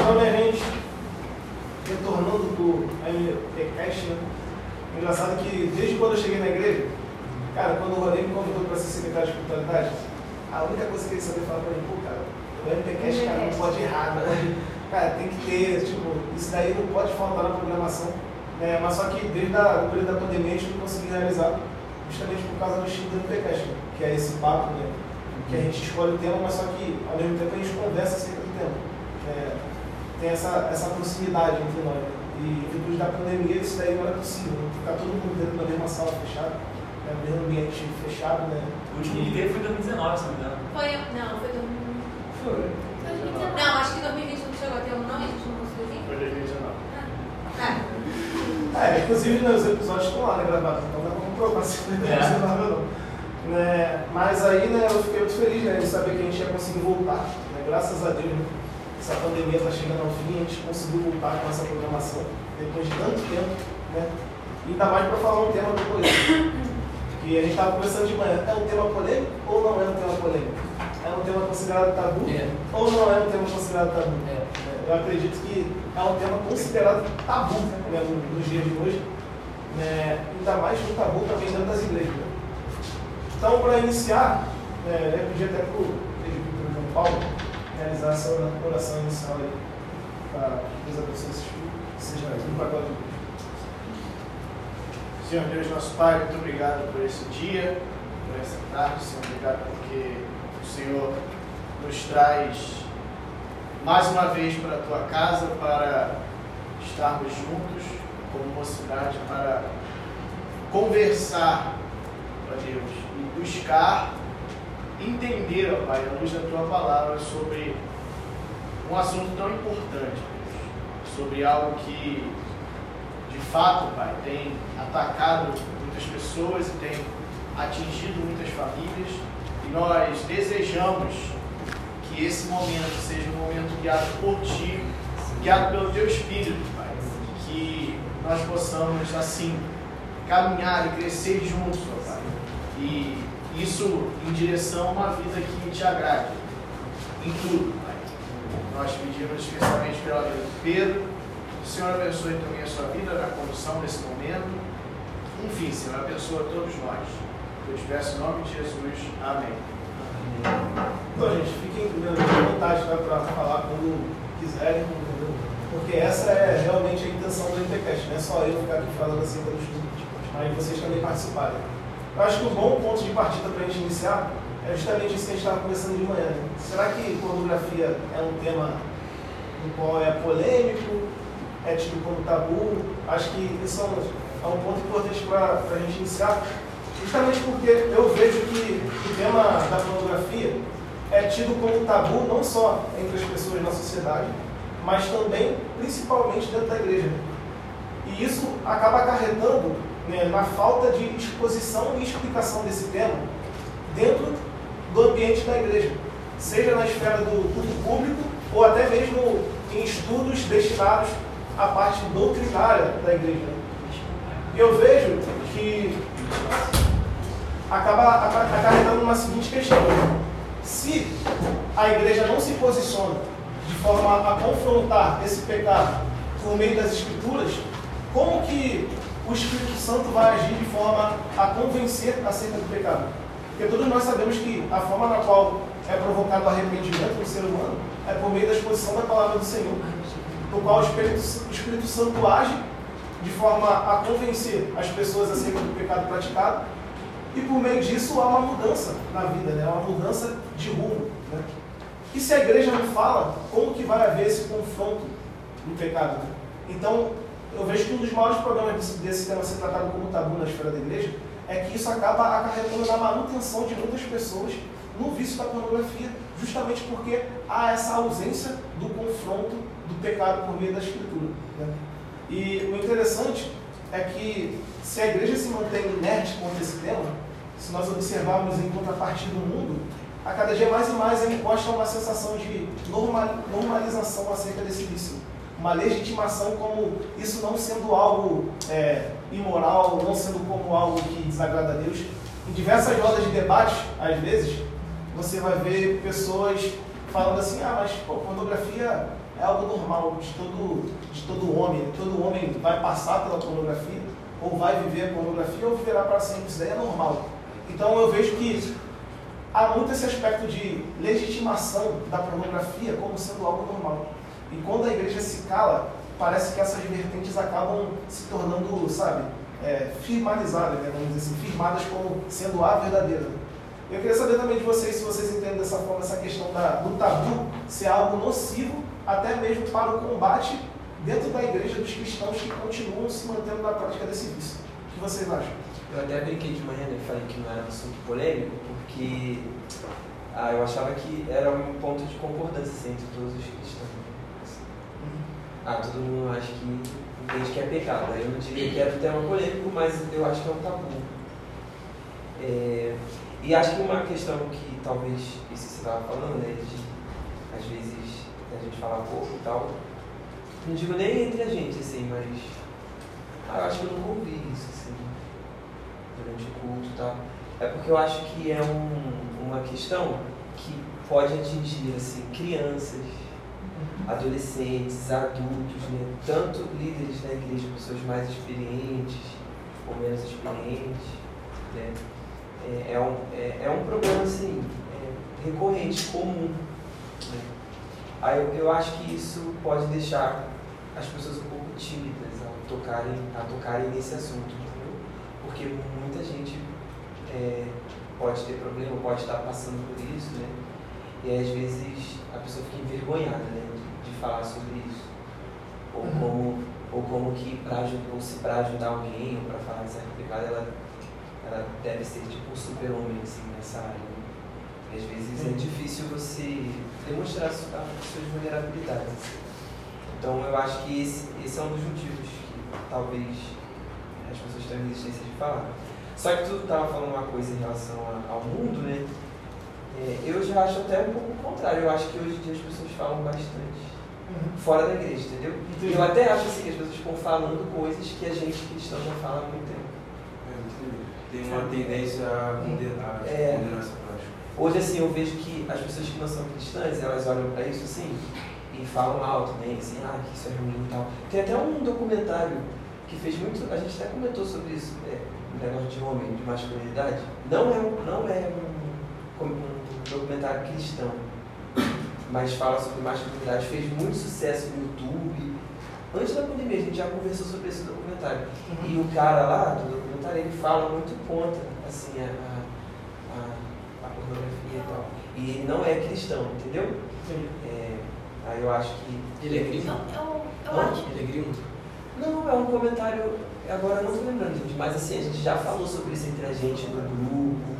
Então, minha gente, retornando do MPCast, né? Engraçado que desde quando eu cheguei na igreja, cara, quando o Rodrigo me convidou para ser secretário de espiritualidade, a única coisa que ele sabia falar para mim, pô, cara, o MPCast, cara, não pode errar, não cara, tem que ter, tipo, isso daí não pode faltar na programação. Né? Mas só que desde a, o período da pandemia a gente não conseguiu realizar, justamente por causa do estilo do MPCast, né? que é esse papo, né? Que a gente escolhe o tema, mas só que ao mesmo tempo a gente conversa acerca do tema. É, tem essa, essa proximidade entre nós. Né? E em virtude da pandemia isso daí não era possível, né? ficar todo mundo dentro da mesma sala fechada, né? no mesmo ambiente fechado, né? O último teve foi em 2019, se não me engano. Foi, não, foi 2019. Foi. Não, acho que 2020 não chegou a ter um nome, a gente não conseguiu vir. Foi 2019. Ah, É, inclusive né, os episódios estão lá né, gravados, então dá pra comprovar se foi É. é. ou não. Né, mas aí né, eu fiquei muito feliz né, de saber que a gente ia conseguir voltar. Né, graças a Deus, né, essa pandemia está chegando ao fim, a gente conseguiu voltar com essa programação depois de tanto tempo. Né, e ainda mais para falar um tema do polêmico. Que a gente estava conversando de manhã, é um tema polêmico ou não é um tema polêmico? É um tema considerado tabu É. ou não é um tema considerado tabu? É. Eu acredito que é um tema considerado tabu né, no- nos dias de hoje, né, ainda mais um tabu também dentro das igrejas. Né. Então, para iniciar, né, eu pedi até para o João Paulo realizar essa ora- oração inicial aí, para Deus abençoe seja tudo para de Deus. Senhor Deus, nosso Pai, muito obrigado por esse dia, por essa tarde, Senhor, obrigado porque o Senhor nos traz mais uma vez para a tua casa para estarmos juntos como mocidade, para conversar, ó Deus, buscar entender, ó Pai, à luz da tua palavra sobre um assunto tão importante, sobre algo que de fato, Pai, tem atacado muitas pessoas e tem atingido muitas famílias. E nós desejamos que esse momento seja um momento guiado por Ti, guiado pelo Teu Espírito, Pai. Que nós possamos, assim, caminhar e crescer juntos, ó Pai. E isso em direção a uma vida que te agrade. Em tudo, Pai. Nós pedimos especialmente pela vida Pedro, o Senhor abençoe também a sua vida na condução desse momento. Enfim, Senhor, abençoa todos nós. Eu te peço em nome de Jesus. Amém. Então, gente, fiquem à vontade tá, para falar quando quiserem? Porque essa é realmente a intenção do MPCast, não é só eu ficar aqui falando assim pelos minutos, mas vocês também participarem. Eu acho que um bom ponto de partida para a gente iniciar é justamente isso que a gente estava conversando de manhã. Né? Será que pornografia é um tema no qual é polêmico, é tido como tabu? Acho que isso é um, é um ponto importante para a gente iniciar, justamente porque eu vejo que o tema da pornografia é tido como tabu não só entre as pessoas na sociedade, mas também, principalmente dentro da igreja. E isso acaba acarretando né, na falta de exposição e explicação desse tema dentro do ambiente da igreja, seja na esfera do culto público ou até mesmo em estudos destinados à parte doutrinária da igreja. Eu vejo que acaba aca- acarretando uma seguinte questão. Se a igreja não se posiciona de forma a confrontar esse pecado por meio das escrituras, como que o Espírito Santo vai agir de forma a convencer acerca do pecado? Porque todos nós sabemos que a forma na qual é provocado o arrependimento no ser humano é por meio da exposição da palavra do Senhor, no qual o Espírito, o Espírito Santo age de forma a convencer as pessoas acerca do pecado praticado e por meio disso há uma mudança na vida, né? uma mudança de rumo. Né? E se a igreja não fala, como que vai haver esse confronto no pecado? Então, eu vejo que um dos maiores problemas desse, desse tema ser tratado como tabu na esfera da igreja é que isso acaba acarretando na manutenção de muitas pessoas no vício da pornografia, justamente porque há essa ausência do confronto do pecado por meio da escritura. né? E o interessante é que se a igreja se mantém inerte contra esse tema, se nós observarmos em contrapartida do mundo, a cada dia mais e mais é imposta uma sensação de norma- normalização acerca desse vício. Uma legitimação como isso não sendo algo é, imoral, não sendo como algo que desagrada a Deus. Em diversas rodas de debate, às vezes, você vai ver pessoas falando assim, ah, mas pô, pornografia é algo normal de todo, de todo homem. Todo homem vai passar pela pornografia, ou vai viver a pornografia, ou viverá para sempre. Isso daí é normal. Então eu vejo que há muito esse aspecto de legitimação da pornografia como sendo algo normal. E quando a igreja se cala, parece que essas vertentes acabam se tornando, sabe, é, firmalizadas, né, vamos dizer assim, firmadas como sendo a verdadeira. Eu queria saber também de vocês se vocês entendem dessa forma essa questão da, do tabu ser algo nocivo, até mesmo para o combate dentro da igreja dos cristãos que continuam se mantendo na prática desse vício. O que vocês acham? Eu até brinquei de manhã né, falei que não era um assunto polêmico, porque ah, eu achava que era um ponto de concordância assim, entre todos os cristãos. Ah, todo mundo acha que entende que é pecado. Eu não diria que era um tema polêmico, mas eu acho que é um tabu. É, e acho que uma questão que talvez isso que você estava falando, né, de às vezes a gente falar pouco e tal, não digo nem entre a gente, assim, mas ah, eu acho que eu nunca ouvi isso, assim, durante o culto e tal. É porque eu acho que é um, uma questão que pode atingir, assim, crianças, adolescentes, adultos, né? tanto líderes da igreja, pessoas mais experientes ou menos experientes. Né? É, é, um, é, é um problema assim, é recorrente, comum. Né? Aí eu, eu acho que isso pode deixar as pessoas um pouco tímidas ao tocarem, a tocarem nesse assunto, entendeu? porque muita gente é, pode ter problema, pode estar passando por isso, né? E às vezes a pessoa fica envergonhada, né? Falar sobre isso. Ou uhum. como, ou como que para ou se para ajudar alguém ou para falar de certo pecado, ela, ela deve ser tipo um super-homem assim, nessa área. Né? E às vezes é uhum. é difícil você demonstrar as suas vulnerabilidades. Então eu acho que esse, esse é um dos motivos que talvez as pessoas tenham resistência de falar. Só que tu estava falando uma coisa em relação a, ao mundo, né? É, eu já acho até um pouco o contrário. Eu acho que hoje em dia as pessoas falam bastante fora da igreja, entendeu? Entendi. Eu até acho assim que as pessoas ficam falando coisas que a gente cristão já fala há muito tempo. É, Tem uma tendência a condenar, é, condenar essa prática. Hoje, assim, eu vejo que as pessoas que não são cristãs, elas olham para isso assim e falam alto, né? Assim, ah, que isso é ruim e tal. Tem até um documentário que fez muito. A gente até comentou sobre isso, é, um negócio de homem, de masculinidade. Não é um, não é um, um documentário cristão mas fala sobre masculinidade, fez muito sucesso no YouTube. Antes da pandemia, a gente já conversou sobre esse documentário. Uhum. E o cara lá do documentário, ele fala muito contra assim, a, a, a pornografia e tal. E ele não é cristão, entendeu? Sim. É, aí eu acho que. Ele é gringo? Eu, eu acho. Ele é gringo? Não, é um comentário. Agora não tô lembrando, gente, mas assim, a gente já falou sobre isso entre a gente no grupo,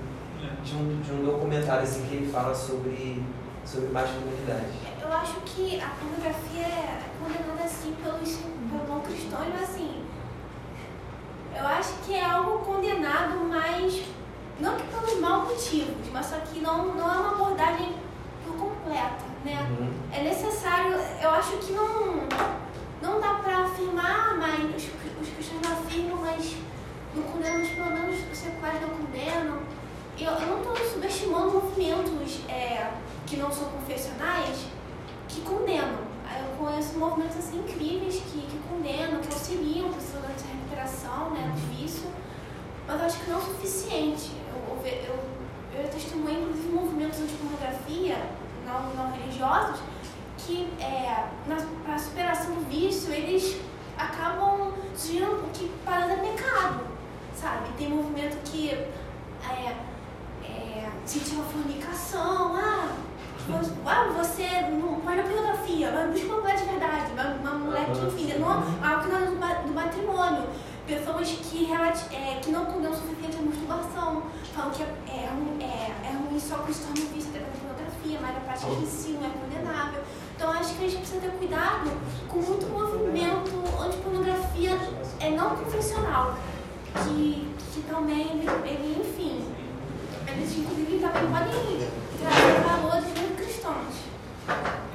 de um, de um documentário assim que ele fala sobre sobre masculinidade? Eu acho que a pornografia é condenada assim pelos, pelo não cristão, mas assim, eu acho que é algo condenado, mas não que pelos maus motivos, mas só que não, não é uma abordagem por completa, né? Uhum. É necessário, eu acho que não, não dá para afirmar, mas os, os cristãos não afirmam, mas não condenam, pelo menos os seculares não condenam. Eu, eu não estou subestimando movimentos é, que não são confessionais que condenam. Eu conheço movimentos assim incríveis que, que condenam, que auxiliam pessoas nessa recuperação né, do vício, mas acho que não é o suficiente. Eu, eu, eu, eu testemunho, inclusive, movimentos anti-pornografia não, não religiosos que, é, para a superação do vício, eles acabam sugerindo que parando é pecado, sabe? Tem movimento que é, é, sentir uma fornicação, ah, ah, você a pornografia, mas busca uma mulher de verdade, uma, uma mulher que, enfim, não, algo que não é do matrimônio. Pessoas que, é, que não condenam o suficiente a masturbação, falam que é, é, é, é ruim só que se torna vício da pornografia, mas a prática em si não é condenável. Então acho que a gente precisa ter cuidado com muito movimento anti-pornografia é não convencional, que, que também, ele, enfim, eles inclusive também podem trazer valores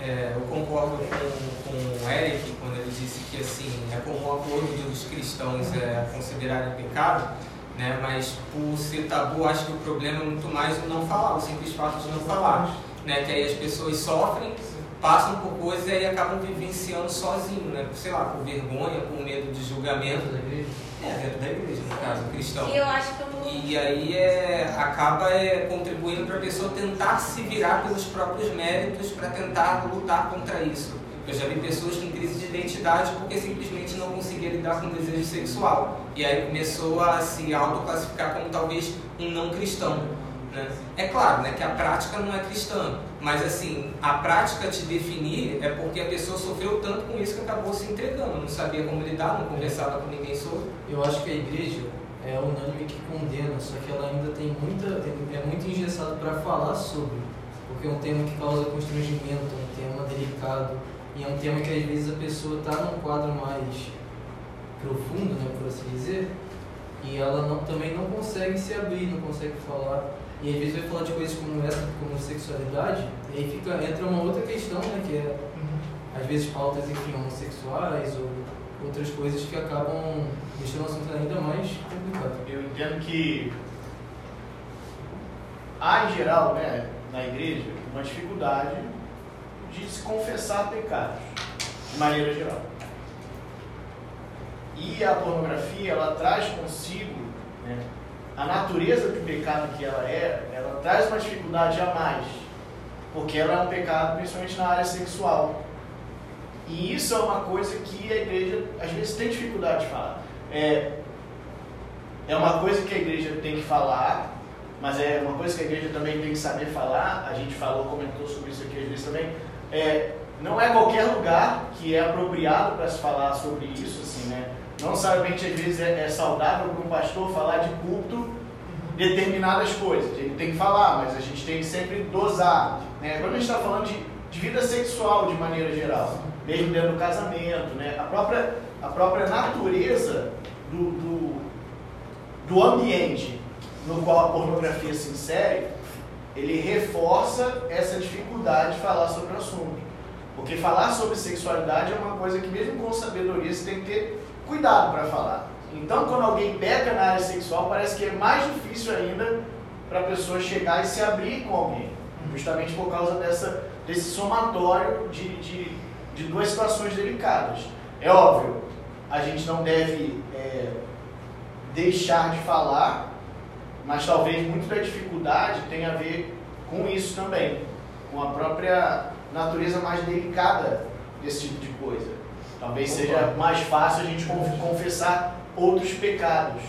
é, eu concordo com, com o Eric quando ele disse que assim, é comum a acordo dos cristãos é, considerarem pecado, Né? Mas por ser tabu, acho que o problema é muito mais o não falar, o simples fato de não falar. Né? Que aí as pessoas sofrem, passam por coisas e aí acabam vivenciando sozinho, né? Sei lá, por vergonha, por medo de julgamento. É, dentro da igreja, no caso, cristão. E eu acho que eu não. E aí é, acaba é, contribuindo para a pessoa tentar se virar pelos próprios méritos para tentar lutar contra isso. Eu já vi pessoas com crise de identidade porque simplesmente não conseguia lidar com o desejo sexual. E aí começou a se autoclassificar como talvez um não cristão. Né? É claro né, que a prática não é cristã, mas assim, a prática te definir é porque a pessoa sofreu tanto com isso que acabou se entregando, não sabia como lidar, não conversava com ninguém sobre. Eu acho que a igreja é unânime que condena, só que ela ainda tem muita, é muito engessado para falar sobre, porque é um tema que causa constrangimento, é um tema delicado e é um tema que às vezes a pessoa está num quadro mais profundo, né, por assim dizer, e ela não, também não consegue se abrir, não consegue falar. E às vezes vai falar de coisas como essa, como sexualidade, e aí fica, entra uma outra questão, né, que é às vezes pautas enfim, homossexuais ou outras coisas que acabam deixando o assunto ainda mais complicado. Eu entendo que há em geral, né, na igreja, uma dificuldade de se confessar pecados, de maneira geral. E a pornografia, ela traz consigo né, a natureza do pecado que ela é, ela traz uma dificuldade a mais, porque ela é um pecado principalmente na área sexual. E isso é uma coisa que a igreja às vezes tem dificuldade de falar. É, é uma coisa que a igreja tem que falar, mas é uma coisa que a igreja também tem que saber falar. A gente falou, comentou sobre isso aqui às vezes também. É, não é qualquer lugar que é apropriado para se falar sobre isso, assim, né? Não necessariamente às vezes é, é saudável para um pastor falar de culto determinadas coisas. Ele tem que falar, mas a gente tem que sempre dosar. Né? Quando a gente está falando de, de vida sexual de maneira geral, mesmo dentro do casamento, né? a, própria, a própria natureza do, do, do ambiente no qual a pornografia se insere, ele reforça essa dificuldade de falar sobre o assunto. Porque falar sobre sexualidade é uma coisa que, mesmo com sabedoria, você tem que ter cuidado para falar. Então, quando alguém peca na área sexual, parece que é mais difícil ainda para a pessoa chegar e se abrir com alguém. Justamente por causa dessa, desse somatório de, de, de duas situações delicadas. É óbvio, a gente não deve é, deixar de falar, mas talvez muito da dificuldade tenha a ver com isso também, com a própria natureza mais delicada desse tipo de coisa. Talvez seja mais fácil a gente conf- confessar outros pecados,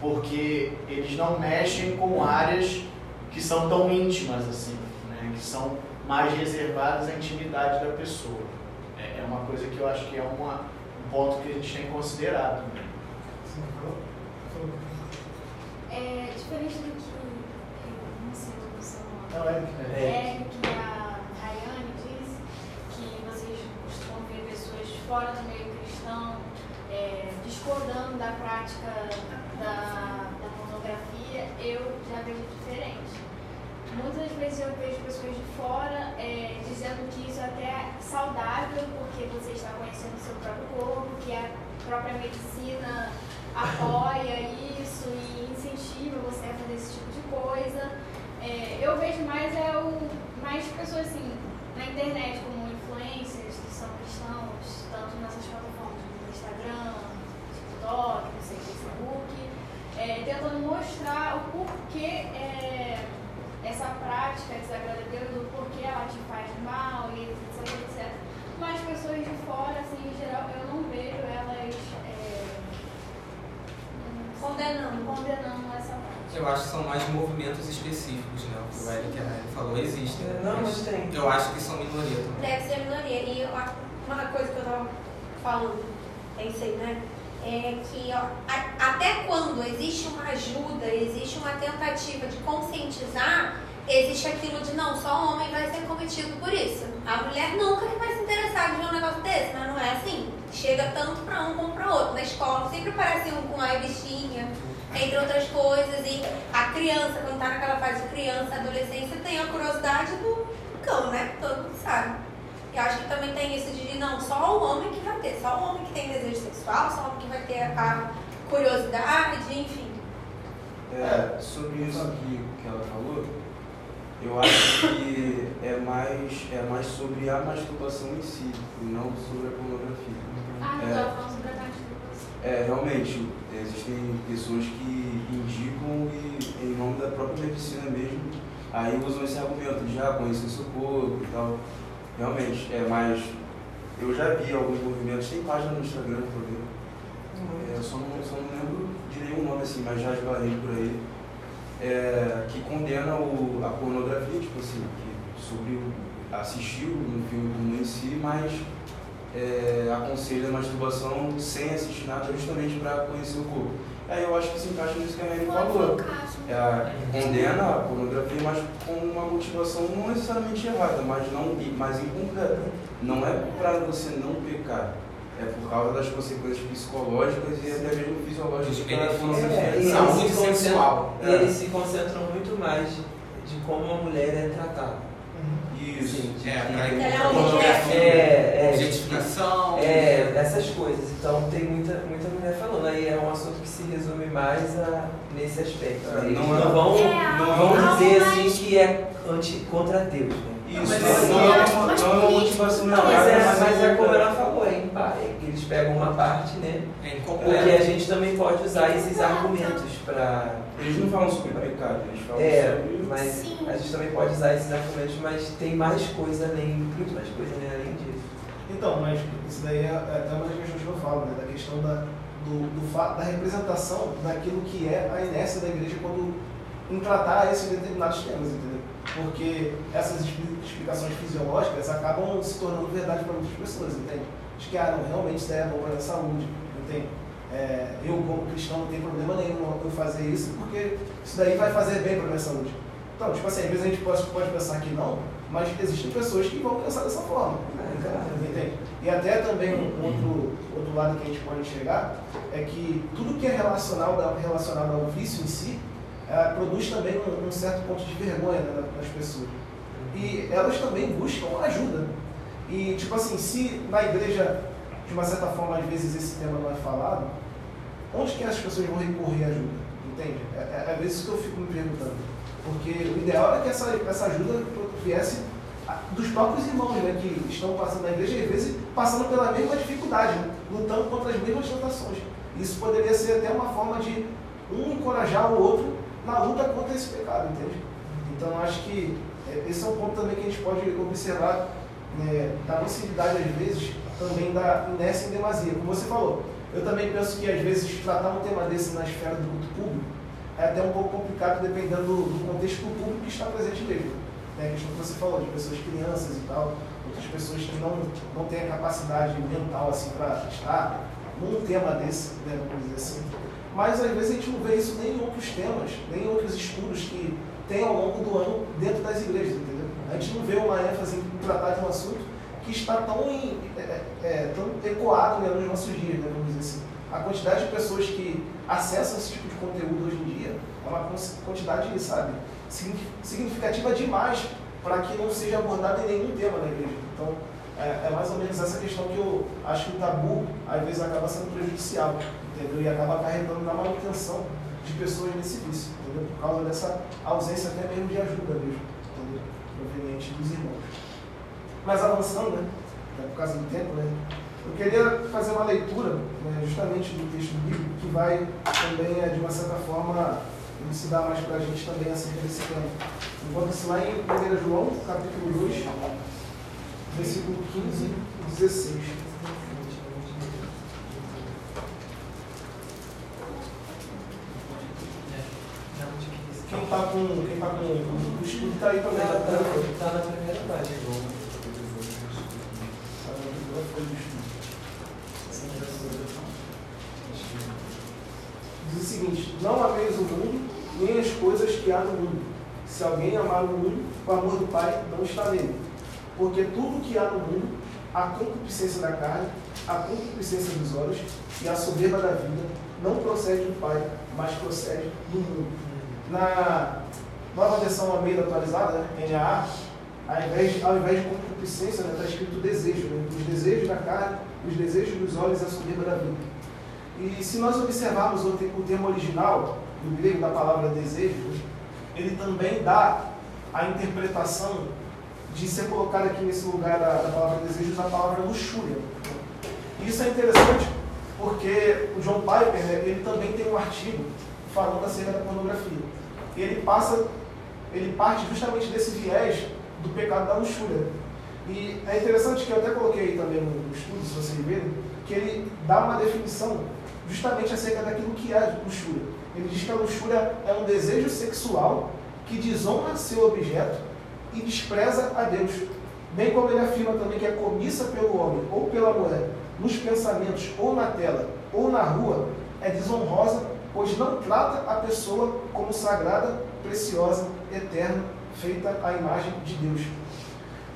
porque eles não mexem com áreas que são tão íntimas assim, né? que são mais reservadas à intimidade da pessoa. É, é uma coisa que eu acho que é uma, um ponto que a gente tem que considerar também. É diferente do que, eu não sei o seu nome, Não, é, é. é que a Rayane disse que vocês costumam ver pessoas fora do meio cristão é, discordando da prática da, da pornografia, eu já vejo diferente. Muitas vezes eu vejo pessoas de fora é, dizendo que isso até é saudável porque você está conhecendo o seu próprio corpo, que a própria medicina apoia isso e incentiva você a fazer esse tipo de coisa. É, eu vejo mais é o mais pessoas assim na internet como influencers que são nessas plataformas como Instagram, TikTok, não sei, Facebook, é, tentando mostrar o porquê é, essa prática Deus, o porquê ela te faz mal e etc, etc. Mas pessoas de fora, assim, em geral, eu não vejo elas é, Condenando. condenando essa prática. Eu acho que são mais movimentos específicos, né? O que o Eric Arraia falou existem. É, Não, mas tem. Eu acho que são minoria também. Deve ser minoria. E uma coisa que eu tava falando, pensei, né? É que ó, a- até quando existe uma ajuda, existe uma tentativa de conscientizar, existe aquilo de não, só o homem vai ser cometido por isso. A mulher nunca que vai se interessar de ver um negócio desse, mas não é assim. Chega tanto pra um como pra outro. Na escola sempre parece um com a revistinha, entre outras coisas. E a criança, quando tá naquela fase de criança, adolescência, tem a curiosidade do cão, né? Todo mundo sabe. E acho que também tem isso de não, só o homem que vai ter, só o homem que tem desejo sexual, só o homem que vai ter a curiosidade, enfim. É, sobre isso que, que ela falou, eu acho que é mais, é mais sobre a masturbação em si, e não sobre a pornografia. Ah, eu É. falando sobre a masturbação. É, realmente, existem pessoas que indicam e, em nome da própria medicina mesmo, aí usam esse argumento de já conhecer seu corpo e tal. Realmente, é mais. Eu já vi alguns movimentos, tem página no Instagram pra ver. É, eu só não, só não lembro de nenhum nome assim, mas já esbarrei por aí. É, que condena o, a pornografia, tipo assim, que sobre o, assistir um filme pornô em si, mas é, aconselha a masturbação sem assistir nada justamente para conhecer o corpo. Aí eu acho que se encaixa nisso que a Mary falou. É, condena a pornografia, mas com uma motivação não necessariamente errada, mas, não, mas incompleta. Não é para você não pecar, é por causa das consequências psicológicas e até mesmo fisiológicas da benefícios. É, Saúde eles se concentram- sexual. E eles se concentram muito mais de como a mulher é tratada. Isso. Sim, É, é. É, é, Objetificação. É, essas coisas. Então tem muita, muita mulher falando. Aí é um assunto que se resume mais a, nesse aspecto. É, né? Eles não é- não vão, É, não vão dizer assim que é anti, contra Deus. Né? Isso, Mas não, é- não, é uma, não é uma motivação não, Não, mas errada, é, mas é um- como ela falou, é empá- é que eles pegam uma parte, né? É Porque a gente também pode usar esses argumentos para. Eles não falam sobre pecado, eles falam É, sobre. mas Sim. a gente também pode usar esses argumentos, mas tem mais coisa além, muito mais coisa né, além disso. Então, mas isso daí é, é até uma das questões que eu falo, né? Da questão da, do, do da representação daquilo que é a inércia da igreja quando em tratar esses determinados temas, entendeu? Porque essas expli- explicações fisiológicas acabam se tornando verdade para muitas pessoas, entende? De que, ah, não, realmente isso é bom para a saúde, entende? É, eu, como cristão, não tenho problema nenhum eu fazer isso, porque isso daí vai fazer bem para a minha saúde. Então, tipo assim, às vezes a gente pode, pode pensar que não, mas existem pessoas que vão pensar dessa forma. É? E até também um outro, outro lado que a gente pode enxergar é que tudo que é relacionado, relacionado ao vício em si eh, produz também um, um certo ponto de vergonha né, nas pessoas. E elas também buscam ajuda. E, tipo assim, se na igreja, de uma certa forma, às vezes esse tema não é falado, onde que as pessoas vão recorrer à ajuda? Entende? É, é, é isso que eu fico me perguntando. Porque o ideal é que essa, essa ajuda viesse dos próprios irmãos né, que estão passando na igreja, às vezes passando pela mesma dificuldade, lutando contra as mesmas tentações. Isso poderia ser até uma forma de um encorajar o outro na luta contra esse pecado, entende? Então acho que é, esse é um ponto também que a gente pode observar né, da nocividade, às vezes, também da inércia em demasia. Como você falou, eu também penso que às vezes tratar um tema desse na esfera do culto público é até um pouco complicado dependendo do, contexto do público que está presente mesmo. Né? A questão que você falou, de pessoas crianças e tal, outras pessoas que não, não têm a capacidade mental assim para estar num tema desse, né, vamos dizer assim. Mas às vezes a gente não vê isso nem em outros temas, nem em outros estudos que tem ao longo do ano dentro das igrejas, entendeu? A gente não vê uma ênfase em tratar de um assunto que está tão, em, é, é, é, tão ecoado né, nos nossos dias, né, vamos dizer assim. A quantidade de pessoas que acessam esse tipo de conteúdo hoje em dia é uma quantidade, sabe, significativa demais para que não seja abordado em nenhum tema na igreja. Então, é, é mais ou menos essa questão que eu acho que o tabu, às vezes, acaba sendo prejudicial, entendeu? E acaba acarretando na manutenção de pessoas nesse vício, entendeu? Por causa dessa ausência até mesmo de ajuda mesmo, entendeu? Proveniente dos irmãos. Mas avançando, né? É por causa do tempo, né? Eu queria fazer uma leitura, né, justamente do texto bíblico, que vai também, é, de uma certa forma, elucidar mais para a gente também acerca desse tema. Encontra-se lá em 1 João, capítulo 2, versículo 15 e 16. Quem está com, quem tá com o estudo está aí também. Tá, Tá, tá, tá na primeira página. Diz o seguinte: Não ameis o mundo, nem as coisas que há no mundo. Se alguém amar o mundo, o amor do Pai não está nele. Porque tudo que há no mundo, a concupiscência da carne, a concupiscência dos olhos e a soberba da vida, não procede do Pai, mas procede do mundo. Na nova versão Almeida atualizada, né, NAA, ao invés, ao invés de concupiscência, está escrito desejo, né? os desejos da carne, os desejos dos olhos e a soberba da vida. E se nós observarmos o termo original, do grego da palavra desejo, ele também dá a interpretação de ser colocado aqui nesse lugar da, da palavra desejos a palavra luxúria. Isso é interessante porque o John Piper, né, ele também tem um artigo falando acerca da pornografia. Ele passa, ele parte justamente desse viés do pecado da luxúria. E é interessante que eu até coloquei também no estudo, se vocês verem, que ele dá uma definição justamente acerca daquilo que é luxúria. Ele diz que a luxúria é um desejo sexual que desonra seu objeto e despreza a Deus. Bem como ele afirma também que a cobiça pelo homem ou pela mulher, nos pensamentos ou na tela ou na rua, é desonrosa, pois não trata a pessoa como sagrada, preciosa, eterna, feita à imagem de Deus.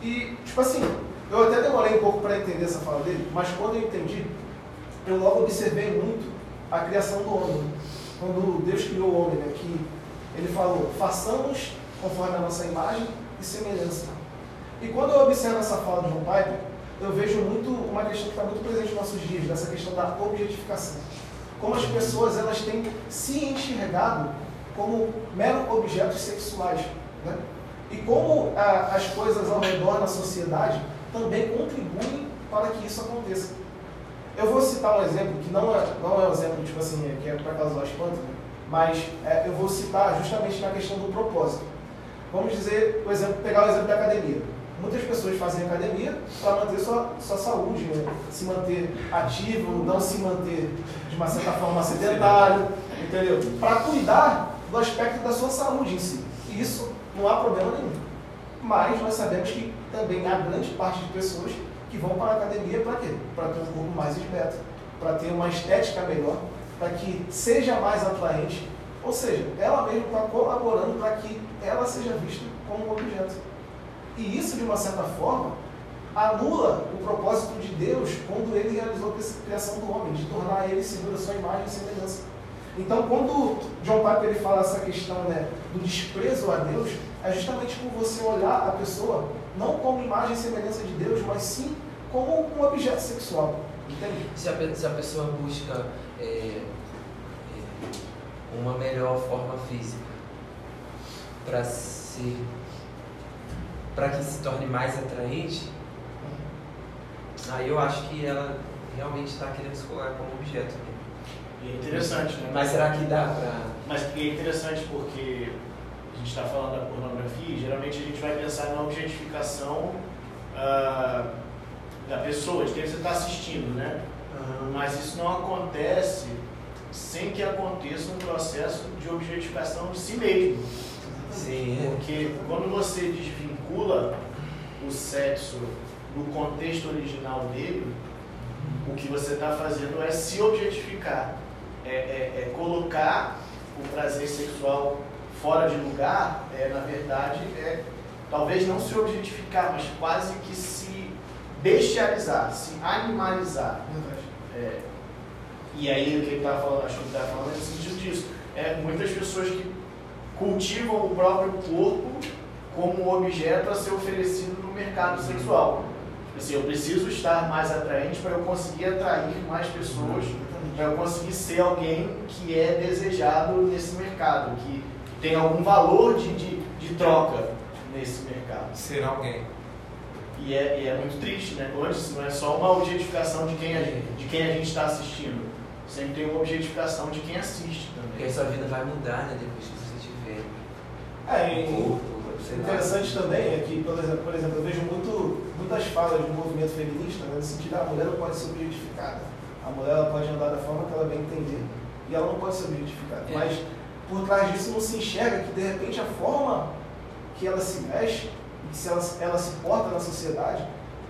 E, tipo assim, eu até demorei um pouco para entender essa fala dele, mas quando eu entendi, eu logo observei muito a criação do homem. Quando Deus criou o homem, né, que ele falou, façamos conforme a nossa imagem e semelhança. E quando eu observo essa fala de John Piper, eu vejo muito uma questão que está muito presente nos nossos dias, dessa questão da objetificação. Como as pessoas elas têm se enxergado como mero objetos sexuais. Né? E como ah, as coisas ao redor na sociedade também contribuem para que isso aconteça. Eu vou citar um exemplo que não é, não é um exemplo tipo assim, que é para causar espanto, né? mas é, eu vou citar justamente na questão do propósito. Vamos dizer, o exemplo, pegar o exemplo da academia. Muitas pessoas fazem academia para manter sua, sua saúde, né? se manter ativo, não se manter de uma certa forma sedentário, entendeu? Para cuidar do aspecto da sua saúde em si. E isso não há problema nenhum. Mas nós sabemos que também há grande parte de pessoas que vão para a academia para quê? Para ter um corpo mais esbelto, para ter uma estética melhor, para que seja mais atraente. Ou seja, ela mesma está colaborando para que ela seja vista como um objeto. E isso, de uma certa forma, anula o propósito de Deus quando ele realizou a criação do homem, de tornar ele segundo a sua imagem e semelhança. Então, quando John Piper ele fala essa questão né, do desprezo a Deus, é justamente por você olhar a pessoa não como imagem e semelhança de Deus, mas sim como um objeto sexual. Entende? Se a, se a pessoa busca é, é, uma melhor forma física para ser para que se torne mais atraente, aí eu acho que ela realmente está querendo se colocar como objeto. né? E é interessante, né? Mas será que dá para Mas é interessante porque a gente está falando da pornografia e geralmente a gente vai pensar na objetificação ah, da pessoa, de quem você está assistindo, né? Mas isso não acontece sem que aconteça um processo de objetificação de si mesmo. Sim. Porque quando você desvincula o sexo no contexto original dele, o que você está fazendo é se objetificar, é, é- é colocar o prazer sexual fora de lugar, é, na verdade, é talvez não se objetificar, mas quase que se bestializar, se animalizar. É, e aí o que ele está falando, acho que ele está falando é no sentido disso. É, muitas pessoas que cultivam o próprio corpo como objeto a ser oferecido no mercado sexual. Tipo Assim, eu preciso estar mais atraente para eu conseguir atrair mais pessoas, para eu conseguir ser alguém que é desejado nesse mercado, que tem algum valor de, de, de troca nesse mercado. Ser alguém. E é, e é muito triste, né? Antes não é só uma objetificação de quem a gente de quem a gente está assistindo. Sempre tem uma objetificação de quem assiste Porque também. a sua vida vai mudar, né, depois que você tiver É, e- um corpo, lá. Interessante também é que, por exemplo, por exemplo, eu vejo muito, muitas falas do movimento feminista né, no sentido da mulher não pode ser objetificada. A mulher ela pode andar da forma que ela bem entender e ela não pode ser objetificada. É. Mas por trás disso não se enxerga que de repente a forma que ela se mexe se ela, ela se porta na sociedade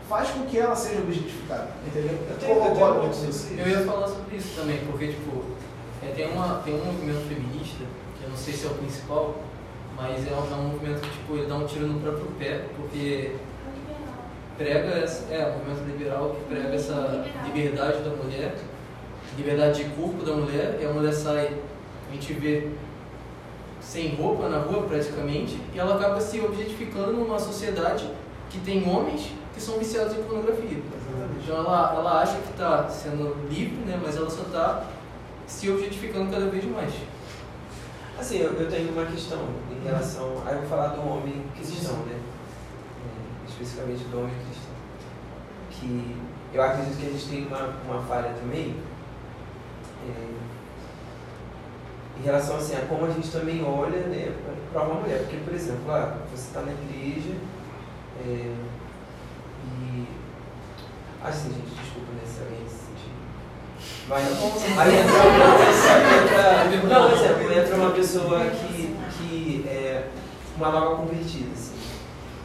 faz com que ela seja objetificada. Entendeu? Eu tenho- eu tenho- isso. Eu ia falar sobre isso também, porque tipo, é, tem, uma, tem um movimento feminista, que eu não sei se é o principal, mas é um, é um movimento que tipo, ele dá um tiro no próprio pé, porque prega essa, é um movimento liberal que prega essa liberdade da mulher, liberdade de corpo da mulher, e a mulher sai, a gente vê sem roupa na rua praticamente, e ela acaba se objetificando numa sociedade que tem homens que são viciados em pornografia. Então ela, ela acha que está sendo livre, né, mas ela só está se objetificando cada vez mais. Assim, eu, eu tenho uma questão em relação. Aí eu vou falar do homem cristão, né? É, especificamente do homem cristão. Que eu acredito que a gente tem uma, uma falha também. É, em relação assim, a como a gente também olha né, para uma mulher. Porque, por exemplo, ah, você está na igreja é, e. Assim, gente, desculpa né, se alguém se. Mas aí entra uma, entra, não, por exemplo, entra uma pessoa que, que é uma nova convertida, assim,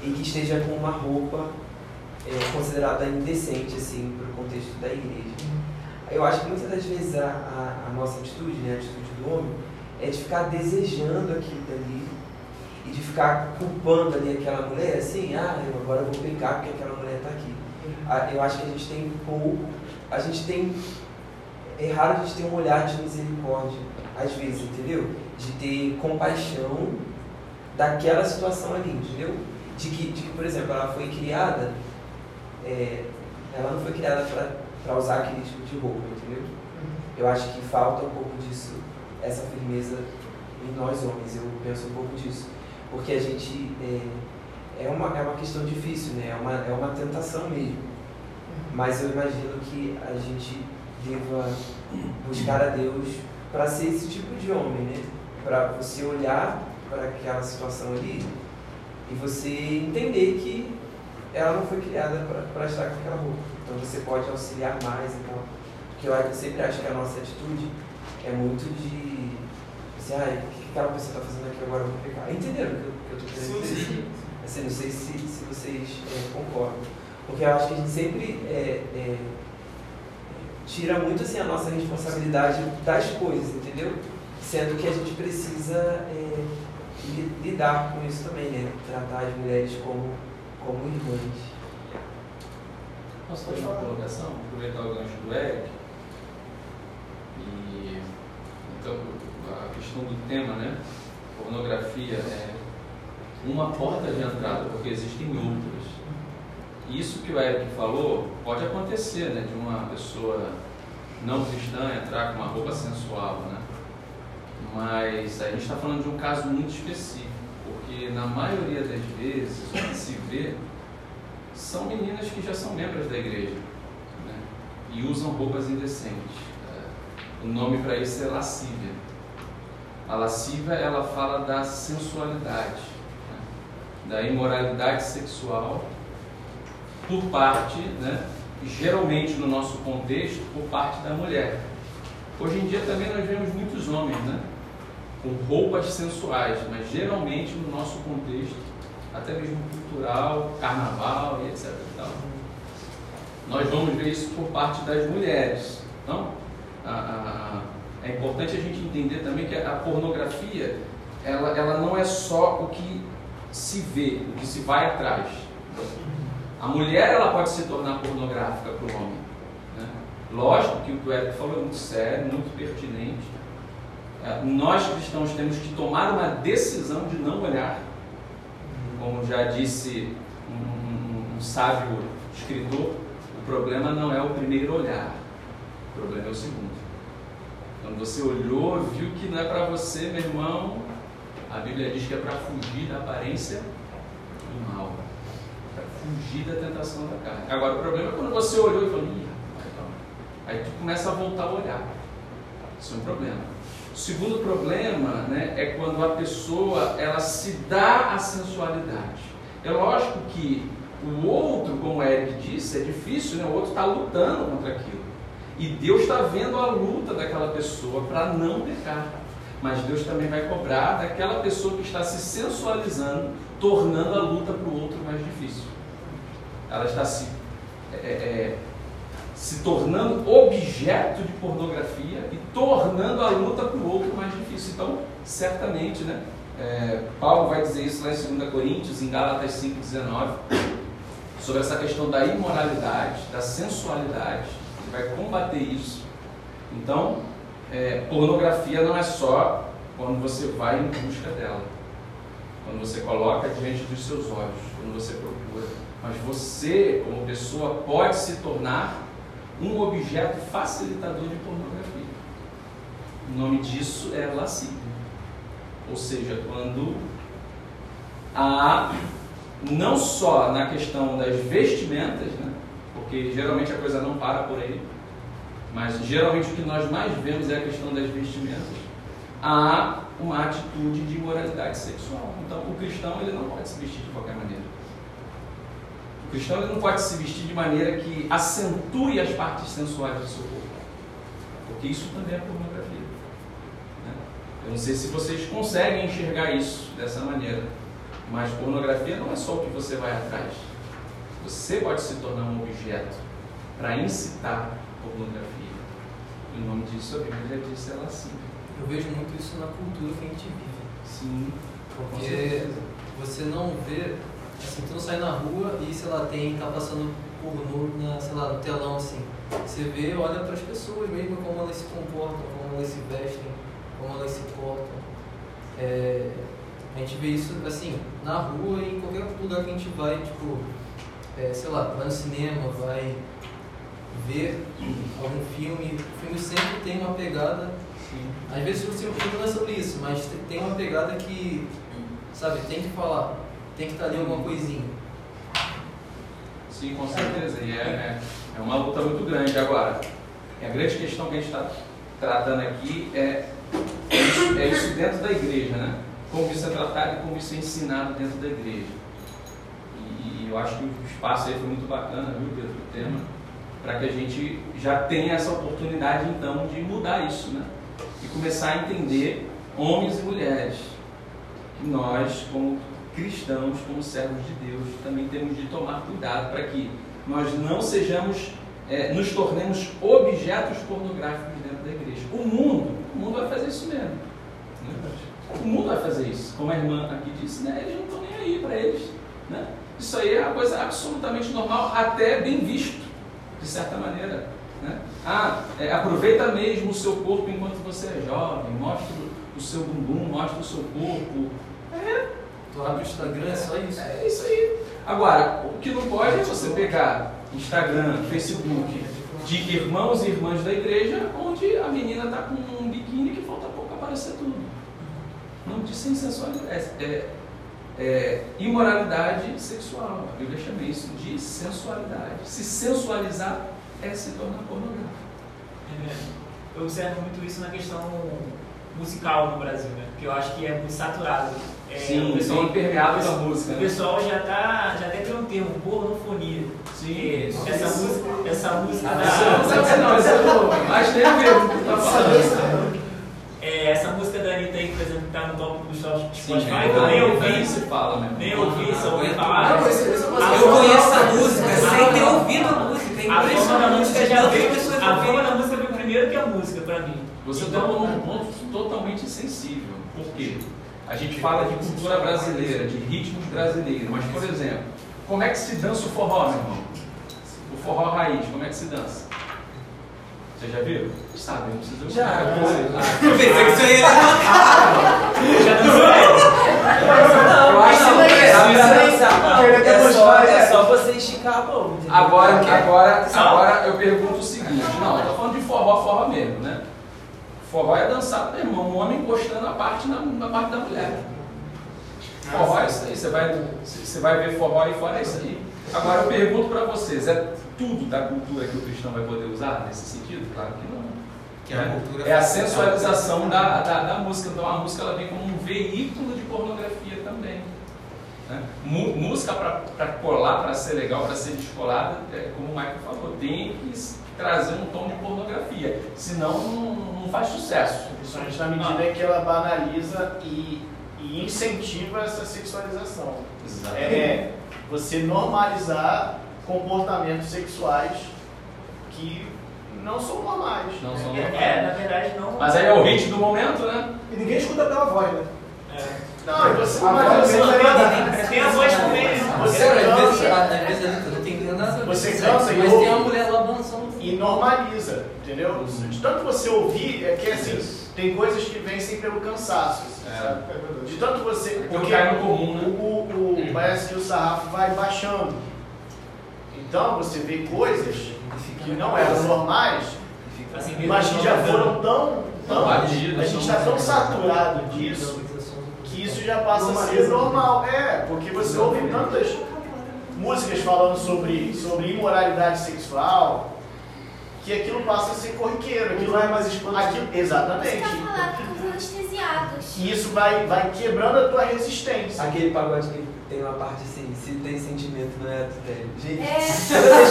e que esteja com uma roupa é, considerada indecente, assim, para o contexto da igreja. Eu acho que muitas das vezes a, a, a nossa atitude, né, a atitude do homem, é de ficar desejando aquilo dali e de ficar culpando ali aquela mulher, assim, ah, eu agora vou pecar porque aquela mulher está aqui. Ah, Eu acho que a gente tem pouco, a gente tem, é raro a gente ter um olhar de misericórdia, às vezes, entendeu? De ter compaixão daquela situação ali, entendeu? De que, de que por exemplo, ela foi criada, é, ela não foi criada para usar aquele tipo de roupa, entendeu? Eu acho que falta um pouco disso, essa firmeza em nós homens, eu penso um pouco disso. Porque a gente, é, é, uma, é uma questão difícil, né? É uma, é uma tentação mesmo. Mas eu imagino que a gente deva buscar a Deus para ser esse tipo de homem, né? Para você olhar para aquela situação ali e você entender que ela não foi criada para estar com aquela roupa. Então você pode auxiliar mais e tal. Porque eu sempre acho que a nossa atitude é muito de. Assim, ah, o que aquela pessoa está fazendo aqui agora? Eu vou pecar. Entenderam o que eu estou querendo dizer? Assim, não sei se, se vocês é, concordam. Porque eu acho que a gente sempre é, é, tira muito assim, a nossa responsabilidade das coisas, entendeu? Sendo que a gente precisa é, li- lidar com isso também, né? Tratar as mulheres como, como irmãs. Posso fazer uma colocação? Aproveitar o gancho do Eric. E então, a questão do tema, né? Pornografia é uma porta de entrada, porque existem outras. Isso que o Eric falou pode acontecer, né? De uma pessoa não cristã entrar com uma roupa sensual, né? Mas a gente está falando de um caso muito específico, porque na maioria das vezes o que se vê são meninas que já são membros da igreja né? e usam roupas indecentes. É, O nome para isso é lascívia. A lascívia ela fala da sensualidade, né? da imoralidade sexual por parte, né? geralmente no nosso contexto, por parte da mulher. Hoje em dia também nós vemos muitos homens, né? com roupas sensuais, mas geralmente no nosso contexto, até mesmo cultural, carnaval e etc. e tal. Nós vamos ver isso por parte das mulheres. Então, a- a- é importante a gente entender também que a pornografia, ela, ela não é só o que se vê, o que se vai atrás. A mulher ela pode se tornar pornográfica para o homem. né? Lógico que o que o Eric falou é muito sério, muito pertinente. É, Nós cristãos temos que tomar uma decisão de não olhar. Como já disse um, um- um sábio escritor, o problema não é o primeiro olhar, o problema é o segundo. Quando você olhou, viu que não é para você, meu irmão, a Bíblia diz que é para fugir da aparência do mal, para fugir da tentação da carne. Agora, o problema é quando você olhou e falou, Ih, rapaz, calma." aí tu começa a voltar a olhar. Isso é um problema. O segundo problema né, é quando a pessoa ela se dá a sensualidade. É lógico que o outro, como o Eric disse, é difícil, né? o outro está lutando contra aquilo. E Deus está vendo a luta daquela pessoa para não pecar. Mas Deus também vai cobrar daquela pessoa que está se sensualizando, tornando a luta para o outro mais difícil. Ela está se, é, é, se tornando objeto de pornografia e tornando a luta para o outro mais difícil. Então, certamente, né? é, Paulo vai dizer isso lá em 2 Coríntios, em Gálatas 5,19, sobre essa questão da imoralidade, da sensualidade. Ele vai combater isso. Então, é, pornografia não é só quando você vai em busca dela, quando você coloca diante dos seus olhos, quando você procura. Mas você, como pessoa, pode se tornar um objeto facilitador de pornografia. O nome disso é lascívia. Ou seja, quando há, não só na questão das vestimentas, né? porque geralmente a coisa não para por aí, mas geralmente o que nós mais vemos é a questão das vestimentas, há uma atitude de imoralidade sexual. Então o cristão ele não pode se vestir de qualquer maneira. O cristão não pode se vestir de maneira que acentue as partes sensuais do seu corpo. Porque isso também é pornografia. né? Eu não sei se vocês conseguem enxergar isso dessa maneira. Mas pornografia não é só o que você vai atrás. Você pode se tornar um objeto para incitar pornografia. E o nome disso, a Bíblia já disse, é lascívia. Eu vejo muito isso na cultura que a gente vive. Sim, Porque você não vê, assim, tu não sai na rua e, sei lá, tem, tá passando pornô na, sei lá, no telão, assim. Você vê, olha para as pessoas mesmo, como elas se comportam, como elas se vestem, como elas se portam. É, a gente vê isso, assim, na rua e em qualquer lugar que a gente vai, tipo, é, sei lá, vai no cinema, vai ver algum filme. O filme sempre tem uma pegada às vezes o filme não é sobre isso, mas te- tem uma pegada que, sabe, tem que falar, tem que ali alguma coisinha. Sim, com certeza. E é, é, é uma luta muito grande. Agora, a grande questão que a gente está tratando aqui é, é, isso, é isso dentro da igreja, né? Como isso é tratado e como isso é ensinado dentro da igreja. E, e eu acho que o espaço aí foi muito bacana, viu, Pedro, o tema, para que a gente já tenha essa oportunidade, então, de mudar isso, né? E começar a entender, homens e mulheres, que nós, como cristãos, como servos de Deus, também temos de tomar cuidado para que nós não sejamos, eh, nos tornemos objetos pornográficos dentro da igreja. O mundo, o mundo vai fazer isso mesmo. né? O mundo vai fazer isso. Como a irmã aqui disse, né? eles não estão nem aí para eles. Né? Isso aí é uma coisa absolutamente normal, até bem visto, de certa maneira. Né? Ah, é, aproveita mesmo o seu corpo enquanto você é jovem, mostra o seu bumbum, mostra o seu corpo. É, Tu abre o Instagram, é só isso. é isso aí. Agora, o que não pode é você pegar Instagram, Facebook de irmãos e irmãs da igreja, onde a menina está com um biquíni que falta pouco aparecer tudo. Não de sem sensualidade. É, é, é imoralidade sexual. A Bíblia chama isso de sensualidade. Se sensualizar é se tornar pornográfico. É, eu observo muito isso na questão musical no Brasil, né? Porque eu acho que é muito saturado. É, Sim, o pessoal, o da música, O né? pessoal já tá, já até criou um termo, pornofonia. Sim, essa música, essa música Ah, da, Não sabe não, mas é mas tem a ver com o que tá falando. é, essa música da Anitta aí, por exemplo, que tá no top do Spotify, eu nem ouvi, se fala mesmo. nem ouvi, só ouvi Não, falar. é uma- A Eu conheço a música a sem ter ouvido a música. É A fama da música já veio, a fama ouviram. da música veio primeiro que a música pra mim. Você Então, tocou num ponto totalmente sensível. Por quê? A gente fala de cultura brasileira, de ritmos brasileiros, mas, por exemplo, como é que se dança o forró, meu irmão? O forró raiz, como é que se dança? Você já viu? Sabe, não precisa eu Já, explicar pra vocês. Eu pensei que você ia levantar. já dançou Não, Eu acho não, que não, precisa. não, ter é, só, gostado, é é. só você esticar a mão. Agora, agora, agora eu pergunto o seguinte, não, eu tô falando de forró, forró mesmo, né? Forró é dançado, meu irmão, um homem encostando a parte na, na parte da mulher. Forró é isso aí, você vai, você vai ver forró aí fora, é isso aí. Agora eu pergunto para vocês, é tudo da cultura que o cristão vai poder usar nesse sentido? Claro que não. Que é a cultura É a sensualização da, da, da música. Então a música ela vem como um veículo de pornografia também. né? Música para colar, para ser legal, para ser descolada, é, como o Michael falou, tem que trazer um tom de pornografia. Senão não, não faz sucesso. Principalmente na medida em que ela banaliza e, e incentiva essa sexualização. É você normalizar comportamentos sexuais que não são normais. Não são É, é, na verdade não. Mas aí é o hit do momento, né? E ninguém escuta pela voz, né? É. Não, e você, você, não é Tem a voz também. você Sério, às vezes, canta às vezes a Anitta não tem nada a ver Você com isso, cansa e Mas tem uma mulher lá dançando. E normaliza, entendeu? De tanto você ouvir, é que assim, tem coisas que vencem pelo cansaço. É. sabe? De tanto você. Porque no comum, né? o, o- o- parece que o sarrafo vai baixando. Então você vê coisas que não eram normais, Assim, mas que já foram tão Batido, a gente está tão saturado disso que isso já passa a ser normal. É, porque você ouve tantas músicas falando sobre, sobre imoralidade sexual que aquilo passa a ser corriqueiro. Aquilo Não vai mais expandir. aquilo, exatamente. Que eu falar, ficamos anestesiados. E isso vai, vai quebrando a tua resistência. Aquele pagode que tem uma parte assim, se tem sentimento não é adultério. Gente, É, toda vez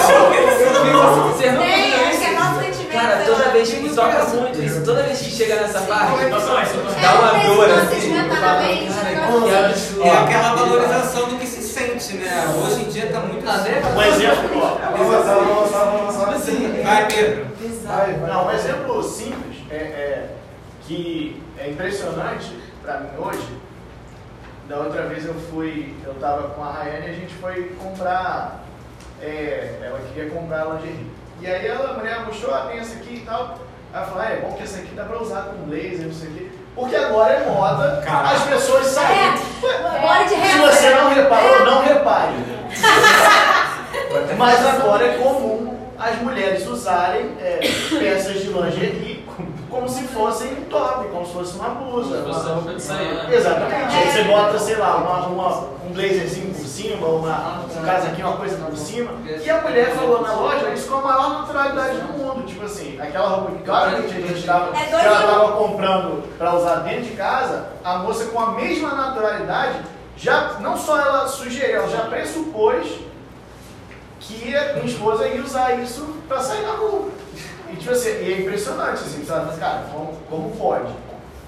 que Vocês não Tem, é sentimento. Cara, toda vez que toca muito isso, toda vez que chega nessa parte, dá uma É, dor assim. Cara, né? É aquela valorização do que se sente, né? Hoje em dia tá muito assim. Um exemplo, ó, Assim, Vai, Pedro. Vai, vai. Não, um exemplo simples é, é que é impressionante para mim hoje. Da outra vez eu fui, eu tava com a Rayane e a gente foi comprar, é, ela queria comprar lingerie. E aí ela, a mulher mostrou, ah, tem essa aqui e tal. Ela falou, ah, é bom que essa aqui dá pra usar com blazer, não sei o quê. Porque agora é moda, as pessoas saem. Bora de Se você não reparou, não repare. Mas agora é comum as mulheres usarem é, peças de lingerie como se fossem um top, como se fosse uma blusa. Você uma- roupa de sair, né? Exatamente. Aí você bota, sei lá, uma, uma- um blazerzinho por cima, uma, um casaquinho, uma coisa por cima. E a mulher falou na loja isso com a maior naturalidade do mundo. Tipo assim, aquela roupa que claramente a gente estava É que ela estava comprando para usar dentro de casa, a moça com a mesma naturalidade, já não só ela sugeriu, ela já pressupôs que a minha esposa ia usar isso para sair na rua. E tipo assim, e é impressionante, assim, você fala, cara, como, como pode?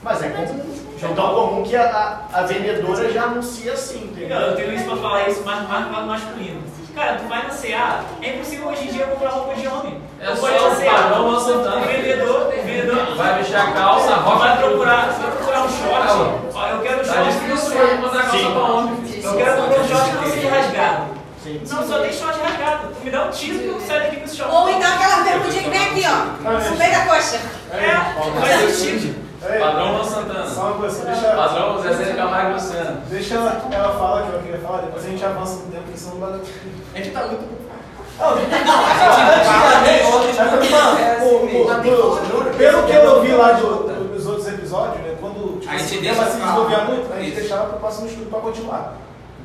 Mas é comum. É tão comum que a, a, a vendedora já anuncia assim, entendeu? Eu tenho isso pra falar isso mais, mais, mais masculino. Cara, tu vai no CA, é impossível hoje em dia comprar roupa de homem. É Tu só pode ir no o padrão Santana. O vendedor, o vendedor. Vai vestir a calça, a Vai procurar, vai procurar um short. Ó, eu quero um Tá short difícil que não hoje seja. mandar calça Sim. pra homem. Eu quero comprar um short que não seja rasgado. Sim. Não, só tem short rasgado. Tu me dá um tiro que eu saio daqui com esse short. Ou então aquela bermudinha que vem aqui, ó. No meio da coxa. É, faz sentido. Ei, Padrão Luan Só Santana. uma coisa, deixa, Padrão Zezé Camargo Luciano. deixa ela, ela falar o que ela queria falar, depois a gente avança no tempo, porque senão não vai dar. É que tá muito. Não, o que? É O- o- o- Pelo que eu ouvi lá do- do- dos outros episódios, né? Quando tipo, A gente o deixa se desenvolvia muito, a gente Isso. deixava pro próximo estudo pra continuar.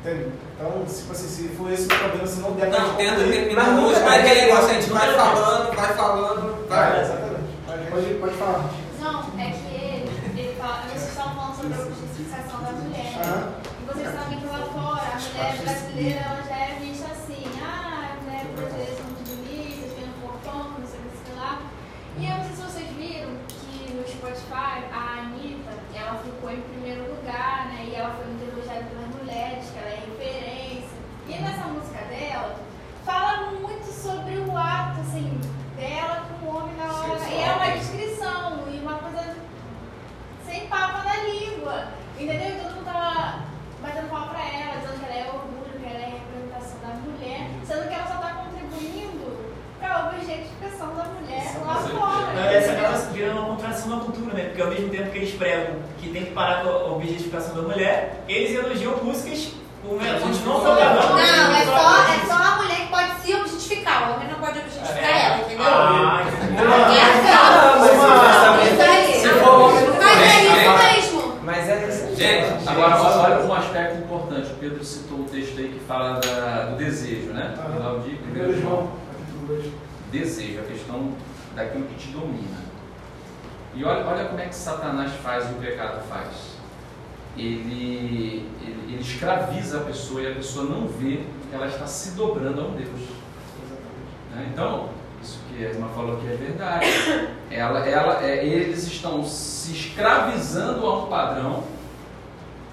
Entende? Então, tipo assim, se for esse o problema, se não der Não, gente tenta terminar mas hoje, mas aquele negócio, a gente vai falando, vai falando, É, vai. exatamente. Pode, pode falar. Não, é que ele, ele fala, vocês estavam falando sobre a objetificação da mulher. Aham. E vocês sabem que lá fora a mulher brasileira ela já é vista assim, ah, a mulher brasileira são muito bonitas, tem um corpão, não sei o que, lá. E eu não sei se vocês viram que no Spotify a Anitta, ela ficou em primeiro lugar, né? E ela foi muito elogiada pelas mulheres, que ela é referência. E nessa música dela, fala muito sobre o ato, assim, dela com o homem na hora. E é uma descrição, e uma coisa sem papo na língua. Entendeu? E todo mundo tava batendo palma pra ela, dizendo que ela é orgulho, que ela é representação da mulher, sendo que ela só tá contribuindo pra objetificação da mulher lá fora. Essa acaba virando uma contradição na cultura, né? Porque ao mesmo tempo que eles pregam que tem que parar com a objetificação da mulher, eles elogiam músicas com continuam propagando. Não, é só, é só a mulher que pode se objetificar. O homem não pode objetificar ela, entendeu? Ah, mas- é isso é mesmo. Mas é isso. Gente, Agora, olha um aspecto importante. O Pedro citou um texto aí que fala da- do desejo, né? O de 1 João, capítulo 2. Desejo, a questão daquilo que te domina. E olha, olha como é que Satanás faz e o pecado faz. Ele, ele, ele escraviza a pessoa e a pessoa não vê que ela está se dobrando a um Deus. Né? Então, isso que a irmã falou aqui é verdade. Ela, ela, é, eles estão se escravizando a um padrão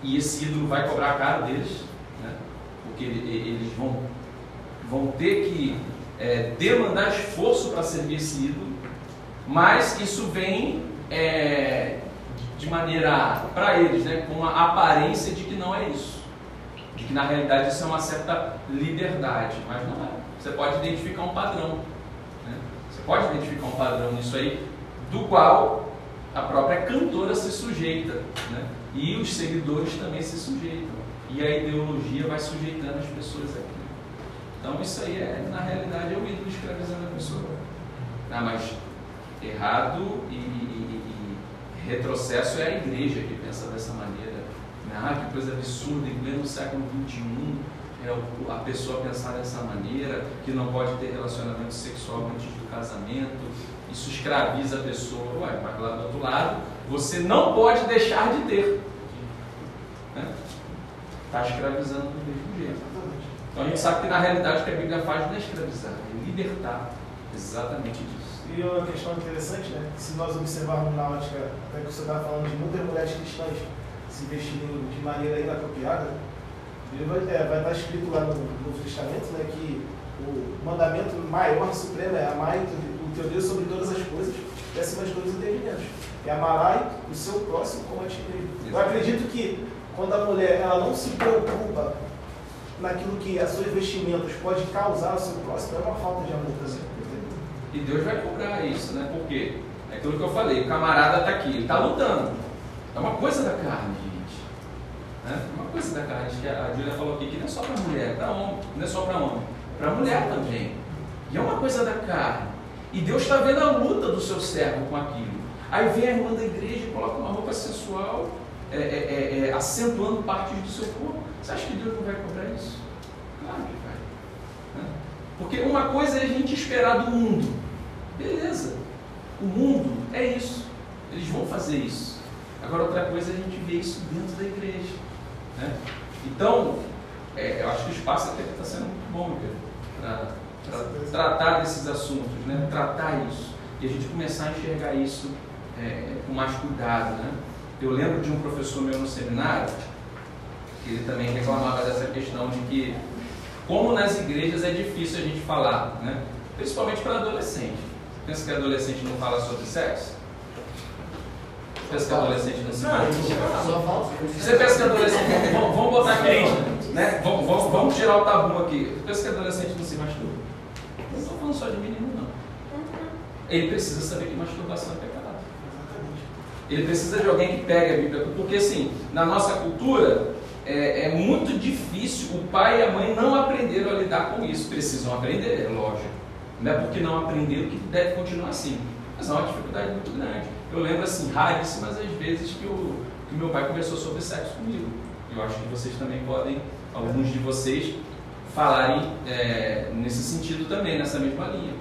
e esse ídolo vai cobrar caro deles, né? porque ele- eles vão, vão ter que é, demandar esforço para servir esse ídolo, mas isso vem é, de maneira, para eles, né, com a aparência de que não é isso, de que na realidade isso é uma certa liberdade, mas não é. Você pode identificar um padrão, né? você pode identificar um padrão nisso aí, do qual a própria cantora se sujeita, né? e os seguidores também se sujeitam, e a ideologia vai sujeitando as pessoas aqui. Então isso aí é, na realidade, é o ídolo escravizando a pessoa. Ah, mas Errado e, e- e retrocesso é a igreja que pensa dessa maneira. né? Ah, que coisa absurda, em pleno século XXI, é a pessoa pensar dessa maneira, que não pode ter relacionamento sexual antes do casamento, isso escraviza a pessoa. Ué, mas lá do outro lado, você não pode deixar de ter. Está escravizando do mesmo jeito. Então a gente sabe que na realidade o que a Bíblia faz não é escravizar, é libertar. Exatamente. E uma questão interessante, né? Se nós observarmos na ótica, até que você estava falando de muitas mulheres cristãs se vestindo de maneira inapropriada, ele vai, é, vai estar escrito lá no Novo Testamento né, que o mandamento maior, supremo, é amar o teu Deus sobre todas as coisas e acima de todos os entendimentos. É amarás o seu próximo como a ti mesmo. Eu acredito que quando a mulher ela não se preocupa naquilo que as suas vestimentas pode causar ao seu próximo, é uma falta de amor também. entendeu? E Deus vai cobrar isso, né? Por quê? É aquilo que eu falei, o camarada está aqui, ele está lutando. É uma coisa da carne, gente. É uma coisa da carne, que a Júlia falou aqui, que não é só para mulher, é para homem, não é só para homem, para mulher também. E é uma coisa da carne. E Deus está vendo a luta do seu servo com aquilo. Aí vem a irmã da igreja e coloca uma roupa sensual, é, é, é, é, acentuando partes do seu corpo. Você acha que Deus não vai cobrar isso? Claro que vai. né? Porque uma coisa é a gente esperar do mundo. Beleza. O mundo é isso. Eles vão fazer isso. Agora outra coisa é a gente ver isso dentro da igreja. né? Então, é, eu acho que o espaço até está sendo muito bom para tratar desses assuntos, né? tratar isso. E a gente começar a enxergar isso é, com mais cuidado. Né? Eu lembro de um professor meu no seminário, que ele também reclamava dessa questão de que, como nas igrejas é difícil a gente falar, né? principalmente para adolescente. Pensa que adolescente não fala sobre sexo? Pensa que adolescente não se masturba? Você pensa que adolescente. Vamos, vamos botar aqui. Né? Vamos, vamos, vamos tirar o tabu aqui. Pensa que adolescente não se masturba? Não estou falando só de menino, não. Ele precisa saber que masturbação é pecado. Ele precisa de alguém que pegue a Bíblia. Porque, assim, na nossa cultura, é, é muito difícil. O pai e a mãe não aprenderam a lidar com isso. Precisam aprender, é lógico. Não é porque não aprenderam que deve continuar assim. Mas é uma dificuldade muito grande. Eu lembro, assim, raríssimas as vezes que o, que o meu pai conversou sobre sexo comigo. Eu acho que vocês também podem, alguns de vocês, falarem é, nesse sentido também, nessa mesma linha.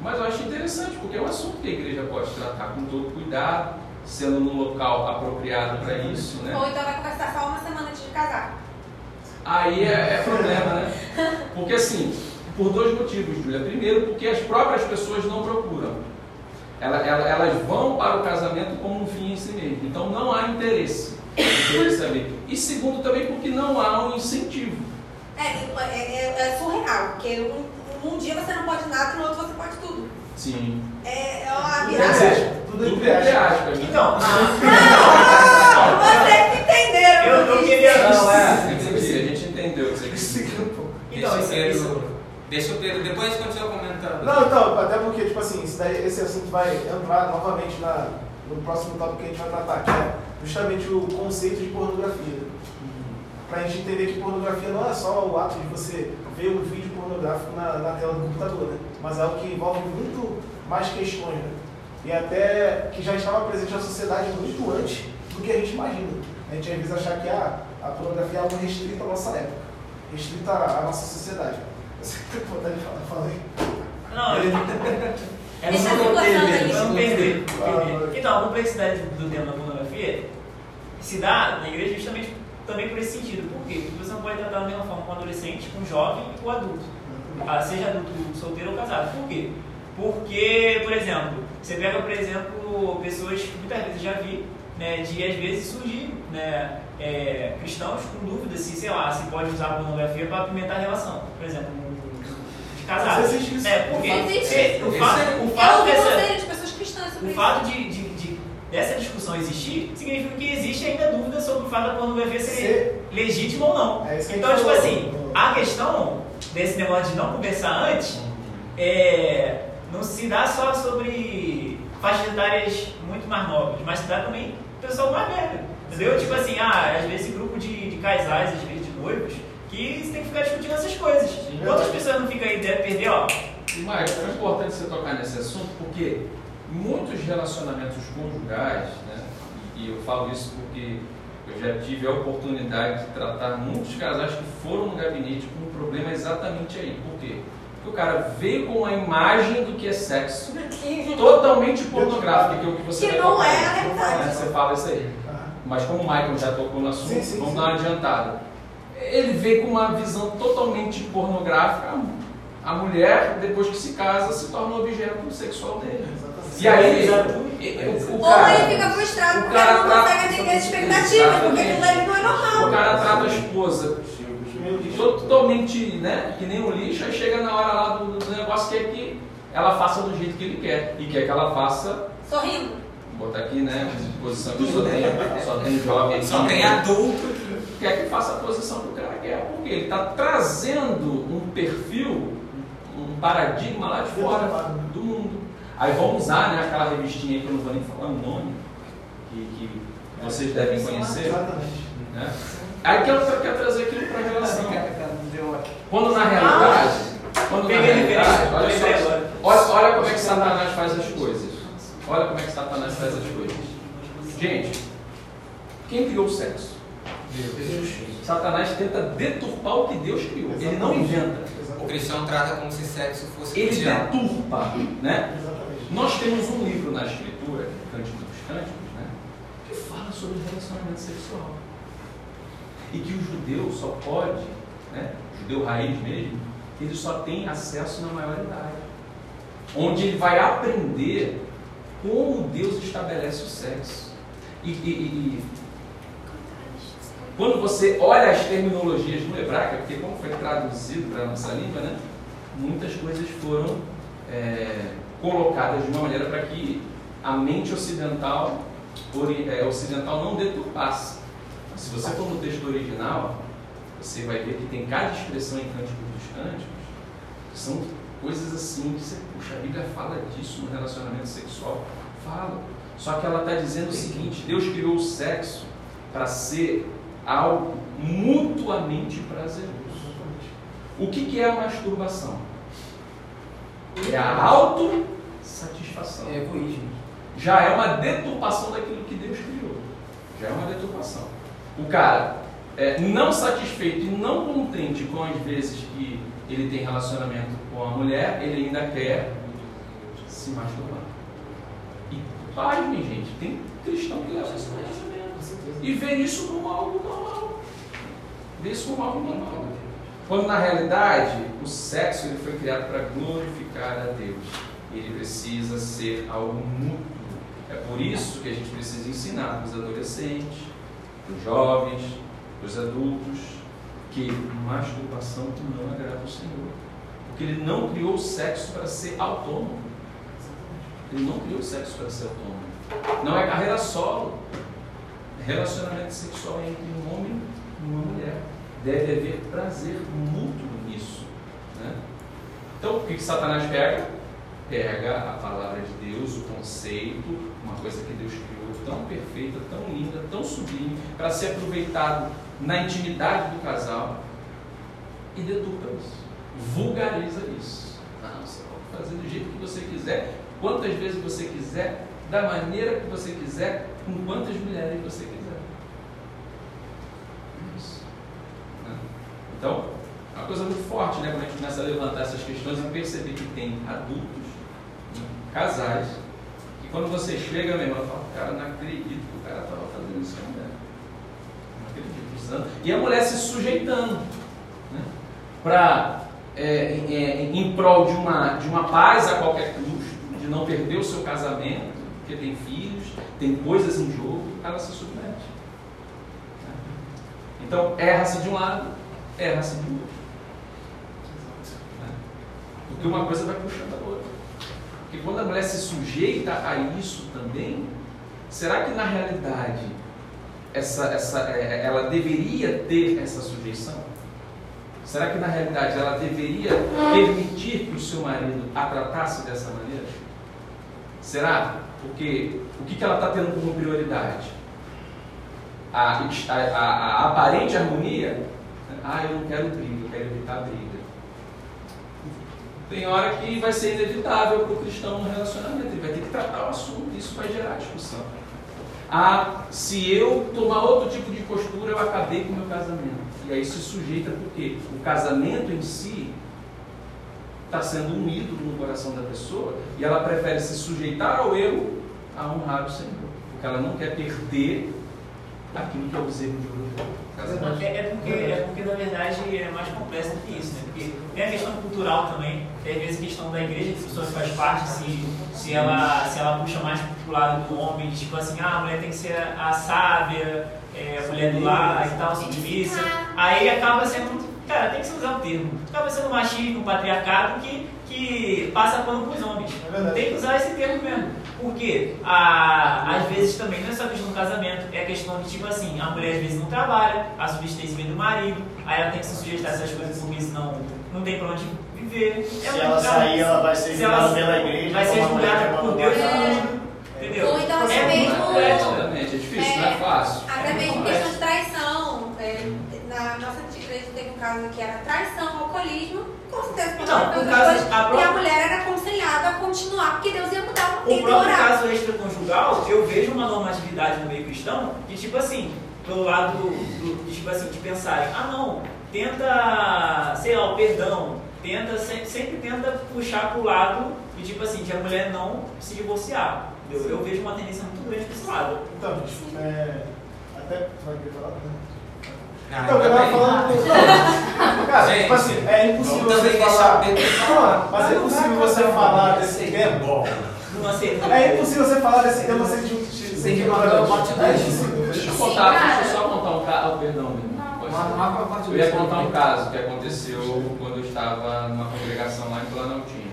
Mas eu acho interessante, porque é um assunto que a igreja pode tratar com todo cuidado, sendo no local apropriado para isso, né? Ou então vai conversar só uma semana antes de casar. Aí é, é problema, né? Porque assim, por dois motivos, Júlia. Primeiro, porque as próprias pessoas não procuram. Ela- ela- Elas vão para o casamento como um fim em si mesmo. Então não há interesse em querer saber. E segundo, também porque não há um incentivo. É, é, é- é surreal, porque um, um dia você não pode nada, no outro você pode tudo. Sim. É, é uma virada. tudo Tudo entre aspas. aspas. né? Então, Vocês entenderam. eu, eu queria. Não, é, entendi, a gente entendeu o que você quis dizer. Então, isso, Pedro, isso, deixa o Pedro, depois a continua comentando. Não, então, até porque, tipo assim, daí- esse assunto vai entrar novamente na, no próximo tópico que a gente vai tratar, que é justamente o conceito de pornografia. Pra gente entender que pornografia não é só o ato de você ver um vídeo pornográfico na, na tela do computador, né? Mas é algo que envolve muito mais questões, né? E até que já estava presente na sociedade muito antes do que a gente imagina. A gente às vezes achar que ah, a pornografia é algo restrito à nossa época, restrito à, à nossa sociedade. Você tem vontade de falar? Fala aí. Não, eu, é Deixa não eu não perder, não perder. Então, a complexidade do tema da pornografia se dá na igreja justamente também por esse sentido. Por quê? Porque você não pode tratar da mesma forma com o adolescente, com o jovem e com o adulto. Ah, seja adulto solteiro ou casado. Por quê? Porque, por exemplo, você pega, por exemplo, pessoas que muitas vezes já vi, né, de às vezes surgir né, é, cristãos com dúvidas se, sei lá, se pode usar a pornografia para apimentar a relação. Por exemplo, um- de casado. Mas existe isso. É, porque Existe. é, o fato, é- o fato ouvi dessa, de pessoas cristãs sobre o fato de, de- de- dessa discussão existir significa que existe ainda dúvida sobre o fato da pornografia ser Ser- legítima ou não. É então, tipo falou. assim, a questão desse negócio de não conversar antes é, não se dá só sobre faixas etárias muito mais novas, mas se dá também pessoal mais velho. Entendeu? Tipo assim, ah, às vezes grupo de, de casais, às vezes de noivos, que você tem que ficar discutindo essas coisas. Quantas pessoas não ficam aí, deve perder, ó, E, Maicon, é importante você tocar nesse assunto porque muitos relacionamentos conjugais, né, e eu falo isso porque eu já tive a oportunidade de tratar muitos casais que foram no gabinete com um problema exatamente aí. Por quê? Porque o cara veio com uma imagem do que é sexo totalmente pornográfica, que é o que você Que vai não tocar. é a. Né, Você fala isso aí. Mas como o Michael já tocou no assunto, Sim, sim, vamos sim. dar uma adiantada. Ele veio com uma visão totalmente pornográfica. A mulher, depois que se casa, se torna um objeto sexual dele. E aí, o, o Ou cara, ele fica frustrado o porque cara ele não trata- consegue atender as expectativas, porque aquilo ali não é o normal. cara trata a esposa totalmente, né, que nem um lixo, aí chega na hora lá do, do negócio que é que ela faça do jeito que ele quer. E quer que ela faça, Sorrindo. vou botar aqui, né, posição que só tem, só tem jovem aqui. Só tem adulto. Quer que faça a posição que o cara quer, porque ele está trazendo um perfil, um paradigma lá de fora do mundo. Aí vamos usar né, aquela revistinha aí que eu não vou nem falar o nome, que, que vocês devem conhecer. Né? Aí quer, quer trazer aquilo para a relação. Quando na realidade, quando na realidade, olha, só, olha, olha como é que Satanás faz as coisas. Olha como é que Satanás faz as coisas. Gente, quem criou o sexo? Satanás tenta deturpar o que Deus criou. Ele não inventa. O cristão trata como se sexo fosse Ele mundial. deturpa, né? Exatamente. Nós temos um livro na escritura, Cântico dos Cânticos, né? Que fala sobre relacionamento sexual. E que o judeu só pode, né? O judeu raiz mesmo, ele só tem acesso na maioridade. Onde ele vai aprender como Deus estabelece o sexo. E- e- e quando você olha as terminologias no hebraico, porque como foi traduzido para a nossa língua, né? Muitas coisas foram é, colocadas de uma maneira para que a mente ocidental, é, ocidental não deturpasse. Se você for no texto original, você vai ver que tem cada expressão em Cântico dos Cânticos, que são coisas assim que você, puxa, a Bíblia fala disso no relacionamento sexual. Fala. Só que ela está dizendo o seguinte: Deus criou o sexo para ser algo mutuamente prazeroso. O que, que é a masturbação? É a autossatisfação. É egoísmo. Já é uma deturpação daquilo que Deus criou. Já é uma deturpação. O cara, é, não satisfeito e não contente com as vezes que ele tem relacionamento com a mulher, ele ainda quer se masturbar. E pasmem, gente, tem cristão que leva isso. E vê isso como algo normal. Vê isso como algo normal. Quando na realidade o sexo ele foi criado para glorificar a Deus. Ele precisa ser algo mútuo. É por isso que a gente precisa ensinar para os adolescentes, para os jovens, para os adultos, que masturbação não agrada ao Senhor. Porque Ele não criou o sexo para ser autônomo. Ele não criou o sexo para ser autônomo. Não é carreira solo. Relacionamento sexual entre um homem e uma mulher. Deve haver prazer mútuo nisso. Né? Então, o que, que Satanás pega? Pega a palavra de Deus, o conceito, uma coisa que Deus criou tão perfeita, tão linda, tão sublime, para ser aproveitado na intimidade do casal e deturpa isso. Vulgariza isso. Não, você pode fazer do jeito que você quiser, quantas vezes você quiser, da maneira que você quiser, com quantas mulheres você quiser. Isso. Né? Então, é uma coisa muito forte, né? Quando a gente começa a levantar essas questões e perceber que tem adultos, né, casais, que quando você chega, meu irmão, fala, cara, não acredito que o cara estava fazendo isso com a mulher. Não acredito. usando. E a mulher se sujeitando né? para, é, é, em prol de uma, de uma paz a qualquer custo, de não perder o seu casamento, porque tem filhos, tem coisas em jogo, ela se submete. Então, erra-se de um lado, erra-se do outro. Porque uma coisa vai puxando a outra. Porque quando a mulher se sujeita a isso também, será que na realidade essa, essa, é, ela deveria ter essa sujeição? Será que na realidade ela deveria permitir que o seu marido a tratasse dessa maneira? Será? Porque o que que ela está tendo como prioridade? A, a, a, a aparente harmonia? Ah, eu não quero briga, eu quero evitar briga. Tem hora que vai ser inevitável para o cristão no relacionamento, ele vai ter que tratar o assunto, isso vai gerar discussão. Ah, se eu tomar outro tipo de postura, eu acabei com o meu casamento. E aí se sujeita porque o casamento em si está sendo um ídolo no coração da pessoa e ela prefere se sujeitar ao erro a honrar o Senhor. Porque ela não quer perder aquilo que é o bezerro de ouro. É, é, porque, é porque, na verdade, é mais complexo do que isso, né? Porque tem a questão cultural também, tem às vezes a questão da igreja, que a pessoa faz parte, se, se, ela, se ela puxa mais pro lado do homem, tipo assim, ah, a mulher tem que ser a sábia, é, a mulher do lar e tal, submissa. Aí acaba sendo, cara, tem que se usar o termo, acaba sendo machismo, um patriarcado que, que passa pano pros homens. É tem que usar esse termo mesmo. Porque a, às vezes também não é só questão do casamento, é a questão de tipo assim, a mulher às vezes não trabalha, a subsistência vem do marido, aí ela tem que se sujeitar a essas coisas porque senão não tem pra onde viver. Se É um- ela é sair, ela vai ser se ela- julgada pela igreja. Vai ser julgada por Deus e abandonou o a mundo. Entendeu? Ou então até é mesmo- complexo, né? Exatamente, é difícil, não é fácil. Até É mesmo questão de traição. é, na nossa igreja teve um caso que era traição, alcoolismo. Com certeza, por Não, o caso- a E a mulher era aconselhada a continuar, porque Deus ia mudar o O tempo próprio horário. caso extraconjugal, eu vejo uma normatividade no meio cristão que, tipo assim, pelo lado do, do- de, tipo assim, de pensarem, ah não, tenta, sei lá, o perdão, tenta, sempre, sempre tenta puxar pro lado de, tipo assim, de a mulher não se divorciar. Eu, eu vejo uma tendência muito grande pra esse lado. Então, gente, é, até. Tu vai querer falar? Ah, Então, eu tava falando. Não, cara, Gente, tipo assim, é impossível você falar. o. Mas é impossível você falar desse tema. Não. É impossível você falar desse tema sem discutir. Tem que mandar impossível. Deixa eu contar, deixa eu só contar um caso. perdão, a parte Eu ia contar um caso que aconteceu quando eu estava numa congregação lá em Planaltina.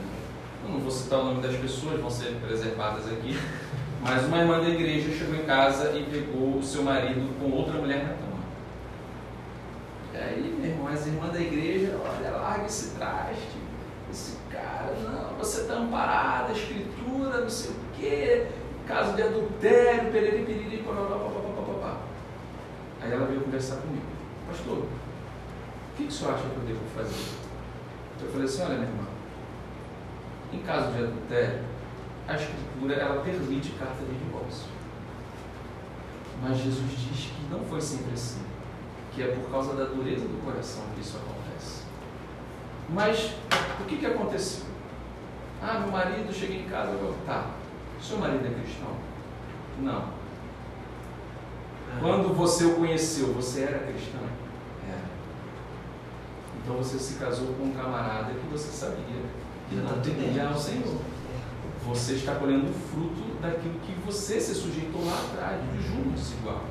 Eu não vou citar o nome das pessoas, vão ser preservadas aqui. Mas uma irmã da igreja chegou em casa e pegou o seu marido com outra mulher na cama. E aí, meu irmão, as irmãs da igreja, olha, larga esse traste, esse cara, não, você está amparada, escritura, não sei o quê, caso de adultério, periri, piriri, pororó, papapá, papapá. Aí ela veio conversar comigo. Pastor, o que, que o senhor acha que eu devo fazer? Eu falei assim, olha minha irmã, em caso de adultério, a escritura ela permite carta de divórcio. Mas Jesus diz que não foi sempre assim, que é por causa da dureza do coração que isso acontece. Mas o que, que aconteceu? Ah, meu marido chega em casa, eu tá, seu marido é cristão? Não. Quando você o conheceu, você era cristão? Era. Então você se casou com um camarada que você sabia que não temia ao Senhor. Você está colhendo o fruto daquilo que você se sujeitou lá atrás, de junho desigual.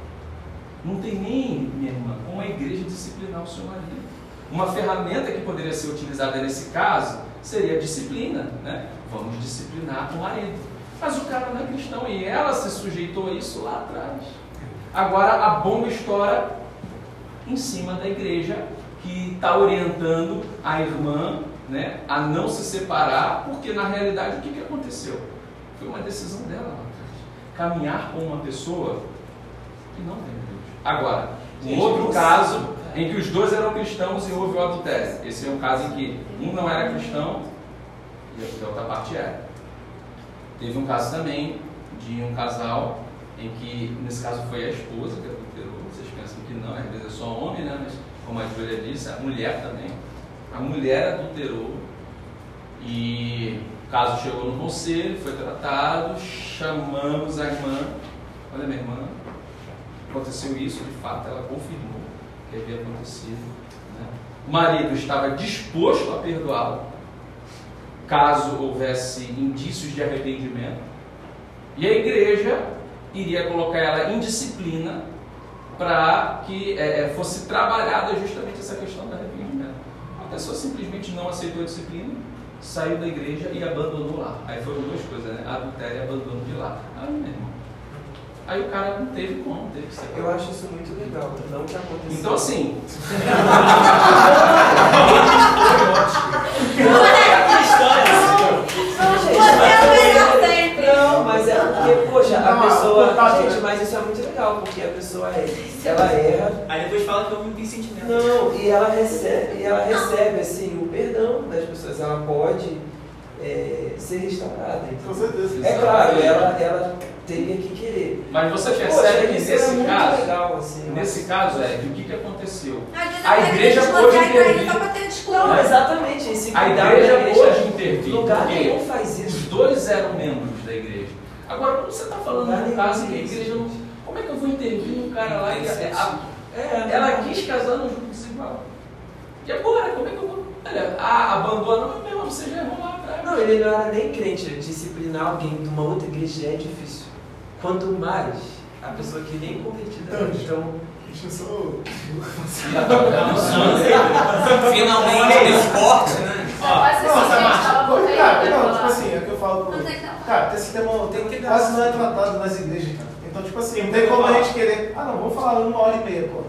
Não tem nem, minha irmã, como a igreja disciplinar o seu marido. Uma ferramenta que poderia ser utilizada nesse caso seria a disciplina, né? Vamos disciplinar o marido. Mas o cara não é cristão e ela se sujeitou a isso lá atrás. Agora a bomba estoura em cima da igreja que está orientando a irmã né, a não se separar, porque na realidade o que, que aconteceu? Foi uma decisão dela lá atrás. Caminhar com uma pessoa que não tem Agora, um outro caso em que os dois eram cristãos e houve o adultério. Esse é um caso em que um não era cristão e a outra parte era. Teve um caso também de um casal em que, nesse caso, foi a esposa que adulterou. Vocês pensam que não, às vezes é só homem, né? Mas, como a Júlia disse, a mulher também. A mulher adulterou e o caso chegou no conselho, foi tratado, chamamos a irmã. Olha, minha irmã, aconteceu isso, de fato, ela confirmou que havia acontecido. né? O marido estava disposto a perdoá-la, caso houvesse indícios de arrependimento, e a igreja iria colocar ela em disciplina para que é, é, fosse trabalhada justamente essa questão do arrependimento. A pessoa simplesmente não aceitou a disciplina, saiu da igreja e abandonou lá. Aí foram duas coisas, né? Adultério e abandono de lá. Aí o cara não teve como, teve que ser. Eu acho isso muito legal, não que aconteceu. Então assim. É. Não, mas é porque, poxa, Não, uma pessoa. cortada, Gente, mas isso é muito legal, porque a pessoa é, ela erra. Aí depois fala que eu não tenho sentimento. Não, e ela recebe, e ela recebe assim, o perdão das pessoas. Ela pode é, ser restaurada. Com entendeu? certeza. É claro, ela, ela teria que querer. Mas você percebe poxa, que é nesse caso, legal, assim. nesse caso, é, o que, que aconteceu? A pega igreja pode intervir. Não, exatamente, esse A igreja pode intervir, Lugar porque nenhum faz isso. os dois eram membros da igreja. Agora, quando você está falando de um nenhum caso que a igreja não. Como é que eu vou intervir num cara lá e. a- É, ela quis casar no jogo desigual. E agora, como é que eu vou. Olha, a, abandona, mas mesmo você já errou lá atrás. Não, ele não era nem crente, disciplinar alguém de uma outra igreja é difícil. Quanto mais a pessoa que nem convertida é. Então, Deixa eu só. Finalmente deu corte, né? Por aí, cara, não, tipo assim, é o que eu falo pro. Não tem que dar. Cara, esse tema tem que dar. quase não é tratado nas igrejas, cara. Então, tipo assim, não tem como a gente querer. Ah, não, vamos falar uma hora e meia, pô.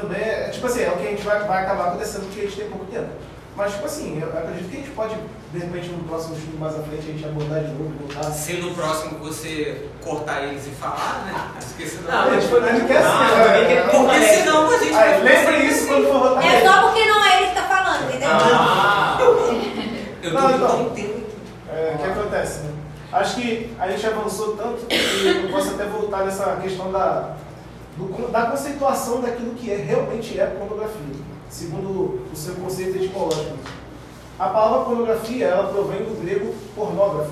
Também é, tipo assim, é o que a gente vai, vai acabar acontecendo porque a gente tem pouco tempo. Mas, tipo assim, eu acredito que a gente pode, de repente, no próximo estudo mais à frente, a gente abordar de novo, voltar. Se no próximo você cortar eles e falar, né? Porque senão. Não, mas gente quer Não, assim, né? quer Porque senão a gente vai Aí, ficar lembre sempre isso assim. quando for. É nele. só porque não é ele que tá falando, entendeu? Ah, Eu Não, tô então. entendendo. É, o que acontece, né? Acho que a gente avançou tanto que eu posso até voltar nessa questão da, do- da conceituação daquilo que é, realmente é pornografia, segundo o seu conceito etimológico. A palavra pornografia, ela provém do grego pornógrafo,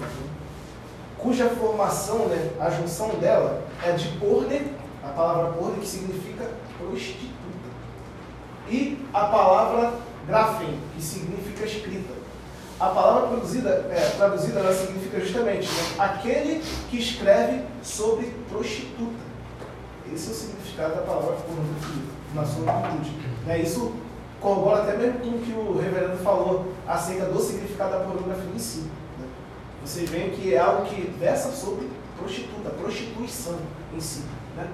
cuja formação, né, a junção dela é de porne, a palavra porne que significa prostituta, e a palavra grafen, que significa escrita. A palavra produzida, é, traduzida ela significa justamente né, aquele que escreve sobre prostituta. Esse é o significado da palavra pornografia, na sua amplitude. Né, isso corrobora até mesmo com o que o reverendo falou acerca do significado da pornografia em si. Né. Vocês veem que é algo que versa sobre prostituta, prostituição em si. Né?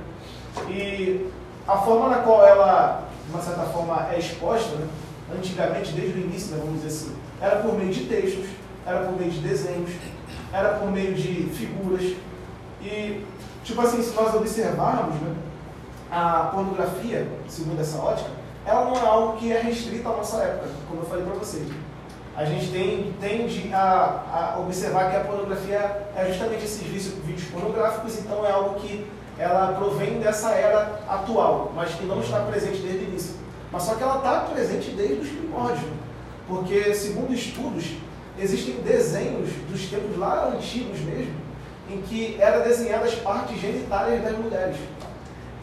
E a forma na qual ela, de uma certa forma, é exposta, né? antigamente, desde o início, né, vamos dizer assim, era por meio de textos, era por meio de desenhos, era por meio de figuras. E, tipo assim, se nós observarmos, né, a pornografia, segundo essa ótica, ela não é algo que é restrito à nossa época, como eu falei para vocês. A gente tem, tende a, a observar que a pornografia é justamente esses vídeos, pornográficos, então é algo que ela provém dessa era atual, mas que não está presente desde o início. Mas só que ela está presente desde os primórdios, porque segundo estudos, existem desenhos dos tempos lá antigos mesmo, em que eram desenhadas partes genitárias das mulheres.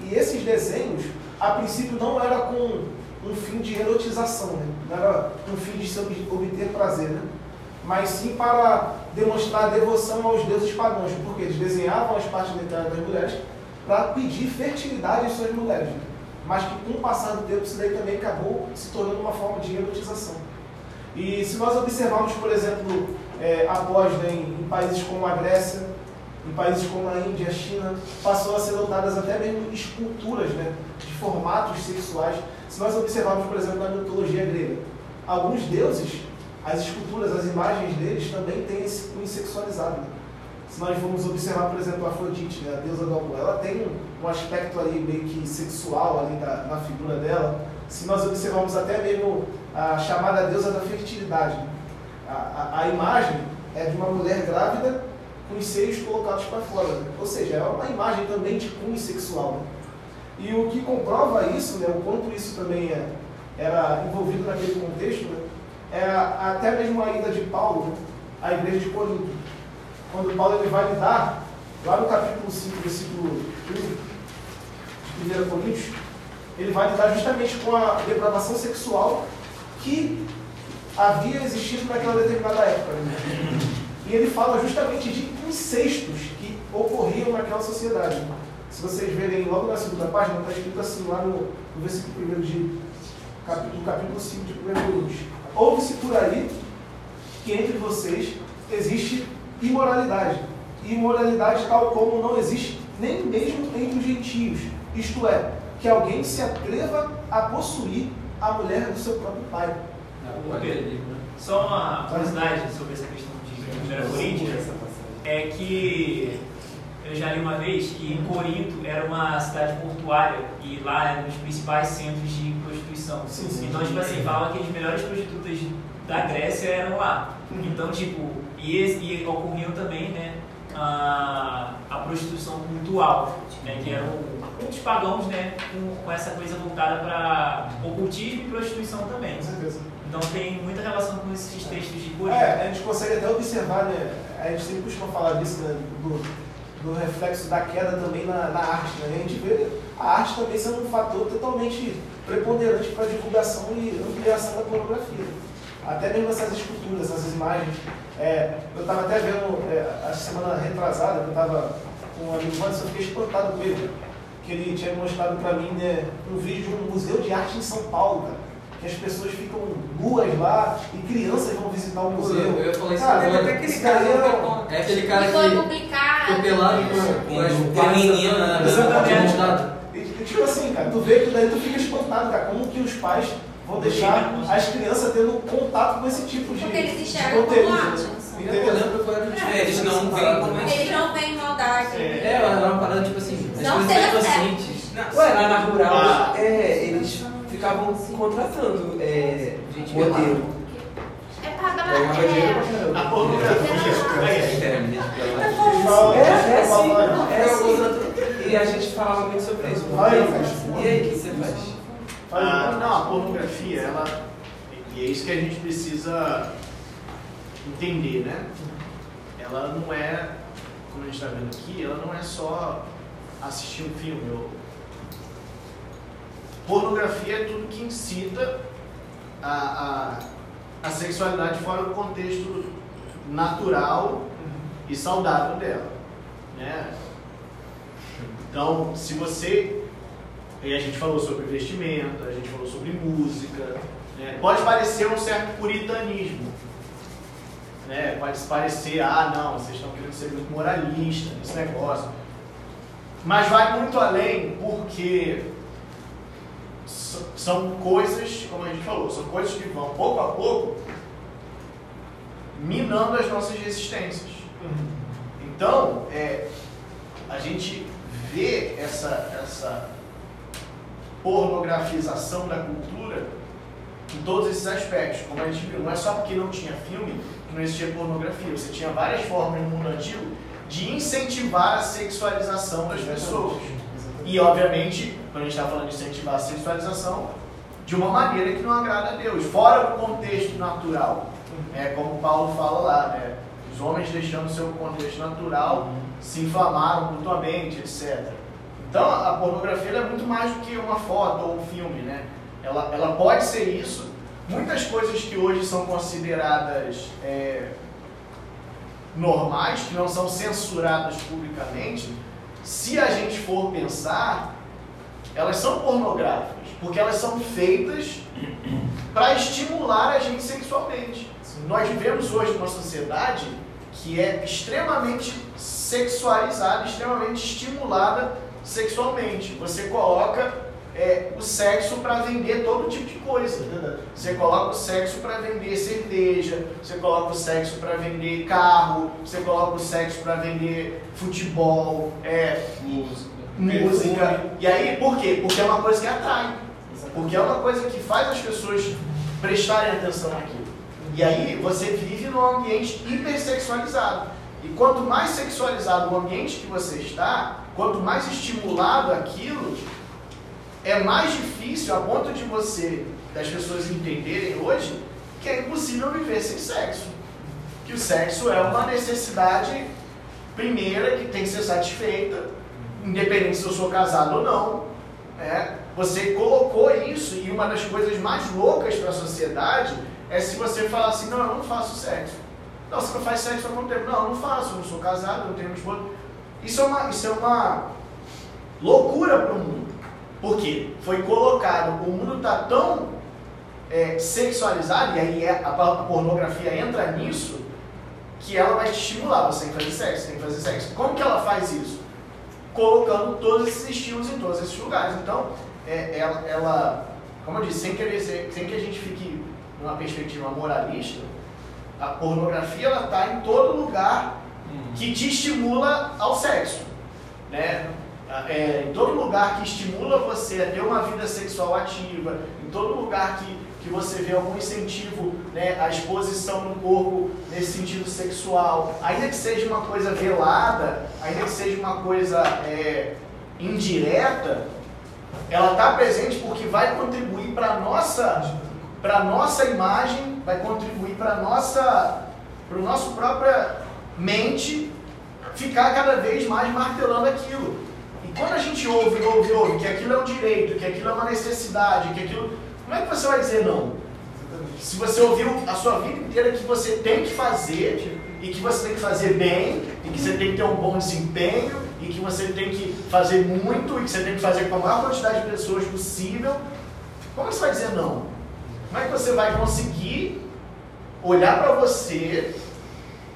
E esses desenhos, a princípio, não era com um fim de erotização, né? não era um fim de obter prazer, né? mas sim para demonstrar devoção aos deuses pagãos, porque eles desenhavam as partes genitárias das mulheres para pedir fertilidade às suas mulheres. né? Mas que com o passar do tempo isso daí também acabou se tornando uma forma de erotização. E se nós observarmos, por exemplo, é, após né, em, em países como a Grécia, em países como a Índia, a China, passou a ser notadas até mesmo esculturas né, de formatos sexuais. Se nós observarmos, por exemplo, na mitologia grega, alguns deuses, as esculturas, as imagens deles também têm esse cunho sexualizado. né? Se nós formos observar, por exemplo, a Afrodite, né, a deusa do amor, ela tem um, um aspecto ali meio que sexual ali na, na figura dela. Se nós observarmos até mesmo a chamada deusa da fertilidade, né? a, a, a imagem é de uma mulher grávida com os seios colocados para fora. né? Ou seja, é uma imagem também de cunho sexual. né? E o que comprova isso, né, o quanto isso também é, era envolvido naquele contexto, né, é até mesmo a ida de Paulo à igreja de Corinto. Quando Paulo ele vai lidar, lá no capítulo 5, versículo 1 de 1 Coríntios, ele vai lidar justamente com a depravação sexual que havia existido naquela determinada época. né? E ele fala justamente de incestos que ocorriam naquela sociedade. Se vocês verem logo na segunda página, está escrito assim, lá no, no versículo 1 de capítulo, capítulo 5 de 1 Coríntios. Ouve-se por aí que entre vocês existe imoralidade. Imoralidade tal como não existe nem mesmo entre os gentios. Isto é, que alguém se atreva a possuir a mulher do seu próprio pai. Só uma curiosidade sobre essa questão de 1 Coríntios é que eu já li uma vez que Corinto era uma cidade portuária e lá era um dos principais centros de prostituição. Sim, sim. Então, tipo assim, falavam que as melhores prostitutas da Grécia eram lá. Então, tipo, e, e ocorriam também, né, a, a prostituição cultural, né, que eram os pagãos, né, com, com essa coisa voltada para ocultismo e prostituição também. Com certeza. Então tem muita relação com esses textos de Corinto. É, a gente consegue até observar, né? A gente sempre costuma falar disso, né? Do, do reflexo da queda também na, na arte, né? A gente vê a arte também sendo um fator totalmente preponderante para a divulgação e ampliação da pornografia. Até mesmo essas esculturas, essas imagens. É, eu estava até vendo é, a semana retrasada, que eu estava com um amigo Wanderson, eu fiquei espantado com ele, que ele tinha mostrado para mim né, um vídeo de um museu de arte em São Paulo, cara. Que as pessoas ficam nuas lá e crianças vão visitar o museu. Eu ia falar isso Cara, agora. até aquele cara É aquele cara foi que publicado. ficou pelado Com com as a menina, né? da- de dado. E, e, tipo assim, cara, tu vê que daí tu fica espantado, cara, como que os pais vão deixar as crianças tendo contato com esse tipo de, Porque eles de enxergam conteúdo. como né? arte. Eu Entendeu? lembro que eu era tipo, É, eles não veem como é Eles não veem maldade. É, era uma parada tipo assim, as Não coisas inocentes. Ué, lá na rural, Ah. é, eles ficavam contratando é, Gente modelo. É dar Ganhava dinheiro pra é, caramba. A pornografia. É, é assim, é É, assim. E a gente falava muito sobre isso. E aí, o que você faz? Ah, não, a pornografia, ela. E é isso que a gente precisa entender, né? Ela não é, como a gente está vendo aqui, ela não é só assistir um filme. Ou... Pornografia é tudo que incita a, a, a sexualidade fora do contexto natural e saudável dela. Né? Então, se você e a gente falou sobre vestimenta, a gente falou sobre música. né? Pode parecer um certo puritanismo. Né? Pode parecer, ah, não, vocês estão querendo ser muito moralista nesse negócio. Mas vai muito além, porque são coisas, como a gente falou, são coisas que vão pouco a pouco minando as nossas resistências. Então, é, a gente vê essa, essa pornografização da cultura em todos esses aspectos. Como a gente viu, não é só porque não tinha filme que não existia pornografia. Você tinha várias formas no mundo antigo de incentivar a sexualização das pessoas. E, obviamente, quando a gente está falando de incentivar a sexualização, de uma maneira que não agrada a Deus, fora do contexto natural. É como Paulo fala lá, né? Os homens deixando seu contexto natural se inflamaram mutuamente, etc. Então a pornografia é muito mais do que uma foto ou um filme, né? Ela, ela pode ser isso. Muitas coisas que hoje são consideradas é, normais, que não são censuradas publicamente, se a gente for pensar, elas são pornográficas, porque elas são feitas para estimular a gente sexualmente. Nós vivemos hoje numa sociedade que é extremamente sexualizada, extremamente estimulada sexualmente. Você coloca é, o sexo para vender todo tipo de coisa. Você coloca o sexo para vender cerveja, você coloca o sexo para vender carro, você coloca o sexo para vender futebol, é, Música. Música. E aí, por quê? Porque é uma coisa que atrai. Porque é uma coisa que faz as pessoas prestarem atenção naquilo. E aí você vive num ambiente hipersexualizado. E quanto mais sexualizado o ambiente que você está, quanto mais estimulado aquilo, é mais difícil a ponto de você, das pessoas entenderem hoje, que é impossível viver sem sexo. Que o sexo é uma necessidade primeira que tem que ser satisfeita, independente se eu sou casado ou não. né? Você colocou isso e uma das coisas mais loucas para a sociedade é se você falar assim, não, eu não faço sexo. Não, você não faz sexo há quanto tempo? Não, eu não faço, eu não sou casado, eu não tenho esposa. Isso é uma, isso é uma loucura para o mundo. Por quê? Foi colocado, o mundo está tão é, sexualizado, e aí é- a, a pornografia entra nisso, que ela vai te estimular, você tem que fazer sexo, tem que fazer sexo. Como que ela faz isso? Colocando todos esses estímulos em todos esses lugares. Então, é, ela, ela, como eu disse, sem, querer ser- sem que a gente fique numa perspectiva moralista, a pornografia ela está em todo lugar que te estimula ao sexo. né? É, em todo lugar que estimula você a ter uma vida sexual ativa, em todo lugar que, que você vê algum incentivo né, à exposição no corpo nesse sentido sexual, ainda que seja uma coisa velada, ainda que seja uma coisa é, indireta, ela está presente porque vai contribuir para nossa, pra nossa imagem, vai contribuir para nossa para o nosso própria mente ficar cada vez mais martelando aquilo. E quando a gente ouve, ouve, ouve que aquilo é um direito, que aquilo é uma necessidade, que aquilo. Como é que você vai dizer não? Se você ouviu a sua vida inteira que você tem que fazer, e que você tem que fazer bem, e que você tem que ter um bom desempenho, e que você tem que fazer muito, e que você tem que fazer com a maior quantidade de pessoas possível, como é que você vai dizer não? Como é que você vai conseguir olhar para você,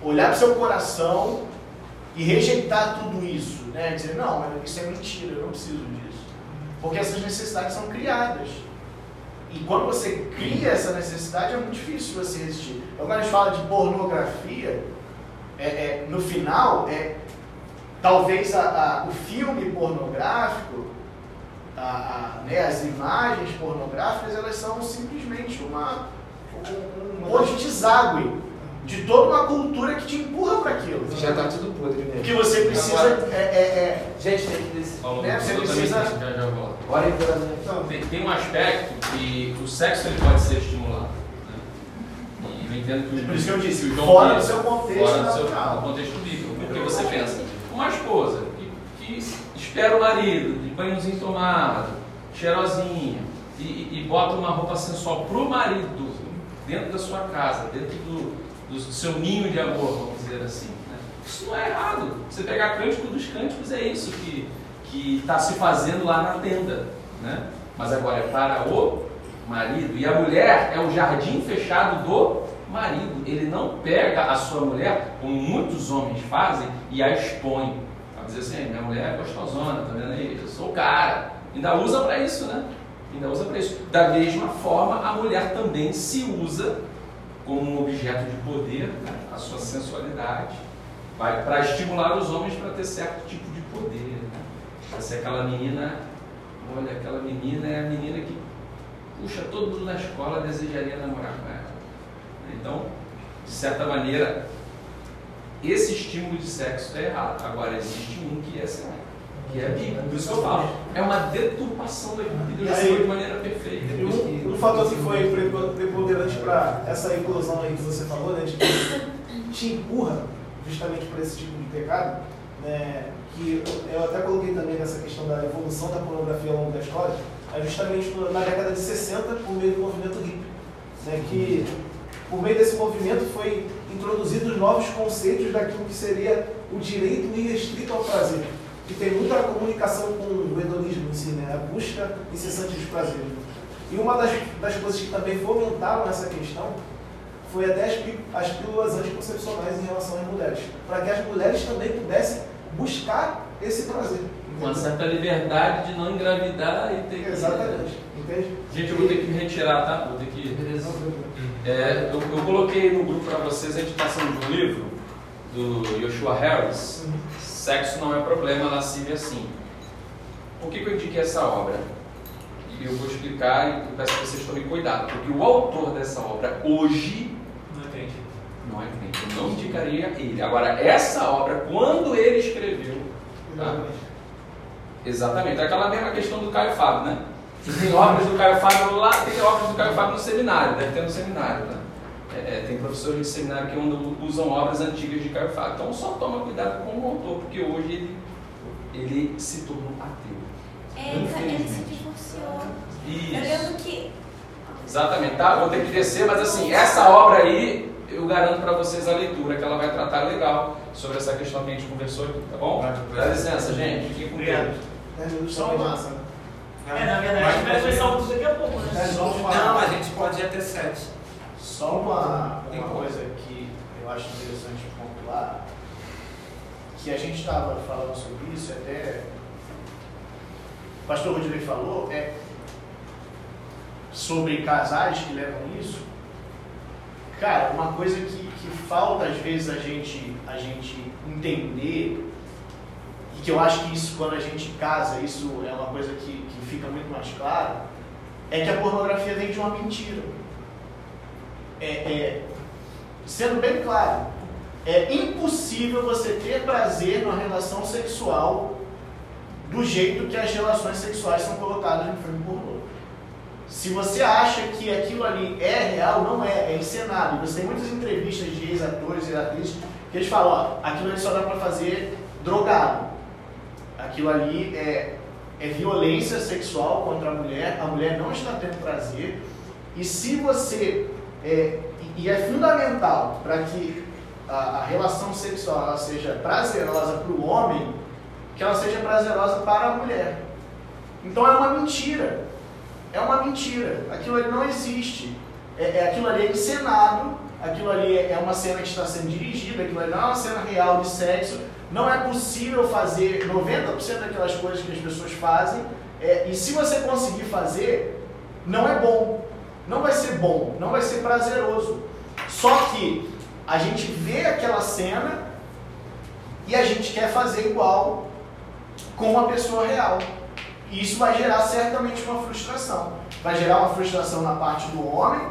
olhar para o seu coração e rejeitar tudo isso, né? Dizer, não, isso é mentira, eu não preciso disso. Porque essas necessidades são criadas. E quando você cria essa necessidade, é muito difícil você resistir. Então, quando a gente fala de pornografia, é, é, no final, é, talvez a, a, o filme pornográfico, a, né, as imagens pornográficas, elas são simplesmente uma, um, um monte de deságue de toda uma cultura que te empurra para aquilo. Já está tudo podre mesmo. Que você precisa. Agora, é, é, é, gente, tem que decidir. Paulo, Né, você absolutamente, precisa- já, já volto. Bora minha. Então, tem, tem um aspecto que o sexo ele pode ser estimulado. Né? E eu entendo que o, Por isso que eu disse, que o João fora do seu contexto fora do seu natural. contexto bíblico. Porque você pensa, uma esposa que, que espera o marido, de banhozinho tomado, cheirosinha, e, e- e bota uma roupa sensual pro marido dentro da sua casa, dentro do, do seu ninho de amor, vamos dizer assim. né? Isso não é errado. Você pegar Cântico dos Cânticos é isso que está se fazendo lá na tenda, né? Mas agora é para o marido e a mulher é o jardim fechado do marido. Ele não pega a sua mulher como muitos homens fazem e a expõe. Vai dizer assim, minha mulher é gostosona, tá vendo aí? Eu sou cara. Ainda usa para isso, né? Ainda usa para isso. Da mesma forma, a mulher também se usa como um objeto de poder, né? a sua sensualidade, para estimular os homens para ter certo tipo de poder. Né? Para ser aquela menina, olha, aquela menina é a menina que puxa todo mundo na escola desejaria namorar com ela. Então, de certa maneira, esse estímulo de sexo está errado. Agora, existe um que é certo, que é bíblico. Por isso que eu falo, é uma deturpação da Bíblia E ensinou de maneira perfeita. E um, um fator que foi prepo- preponderante para essa inclusão aí que você falou, né, de que te empurra justamente para esse tipo de pecado, né, que eu até coloquei também nessa questão da evolução da pornografia ao longo da história, é justamente na década de 60, por meio do movimento hippie, né, que por meio desse movimento foi introduzidos novos conceitos daquilo que seria o direito irrestrito ao prazer, que tem muita comunicação com o hedonismo em si, né, a busca incessante dos prazeres. E uma das, das coisas que também fomentaram essa questão foi até as, as pílulas anticoncepcionais em relação às mulheres, para que as mulheres também pudessem buscar esse prazer. Uma entendeu? certa liberdade de não engravidar e ter que. Exatamente, entende? Gente, eu vou ter que retirar, tá? Vou ter que. Beleza. É, eu, eu coloquei no grupo para vocês a indicação de um livro do Joshua Harris, Sexo Não é Problema, Lascívia Sim. Por que, que eu indiquei essa obra? E eu vou explicar e peço que vocês tomem cuidado, porque o autor dessa obra hoje Não é crente. não é crente, eu não indicaria ele. Agora, essa obra, quando ele escreveu, tá? Exatamente, é aquela mesma questão do Caio Fábio, né? Tem obras do Caio Fábio lá, tem obras do Caio Fábio no seminário, deve ter no seminário, né? É, é, tem professores de seminário que usam obras antigas de Caio Fábio. Então só toma cuidado com o autor, porque hoje ele, ele se tornou ateu. É, ele se divorciou. Eu Isso. lembro que. Exatamente, tá? Vou ter que descer, mas assim, essa obra aí, eu garanto para vocês a leitura, que ela vai tratar legal sobre essa questão que a gente conversou aqui, tá bom? Dá licença, gente. Fiquem com Deus. Minutos Só massa. É, na verdade, a gente vai começar o curso daqui a pouco, né? Uma- Não, a gente pode ir até sete. Só uma, uma coisa que eu acho interessante pontuar, que a gente estava falando sobre isso, até o pastor Rodrigo falou, é sobre casais que levam isso. Cara, uma coisa que, que falta às vezes a gente, a gente entender e que eu acho que isso, quando a gente casa, isso é uma coisa que, que fica muito mais claro, é que a pornografia vem de uma mentira. É, é, sendo bem claro, é impossível você ter prazer numa relação sexual do jeito que as relações sexuais são colocadas no filme pornô. Se você acha que aquilo ali é real, não é, é encenado. Você tem muitas entrevistas de ex-atores e atrizes que eles falam, ó, aquilo ali só dá para fazer drogado. Aquilo ali é, é violência sexual contra a mulher, a mulher não está tendo prazer. E se você. É, e é fundamental para que a, a, relação sexual seja prazerosa para o homem, que ela seja prazerosa para a mulher. Então é uma mentira. É uma mentira. Aquilo ali não existe. É, é aquilo ali é encenado, aquilo ali é, é uma cena que está sendo dirigida, aquilo ali não é uma cena real de sexo. Não é possível fazer 90% daquelas coisas que as pessoas fazem. É, e se você conseguir fazer, não é bom. Não vai ser bom, não vai ser prazeroso. Só que a gente vê aquela cena e a gente quer fazer igual com uma pessoa real. E isso vai gerar certamente uma frustração. Vai gerar uma frustração na parte do homem,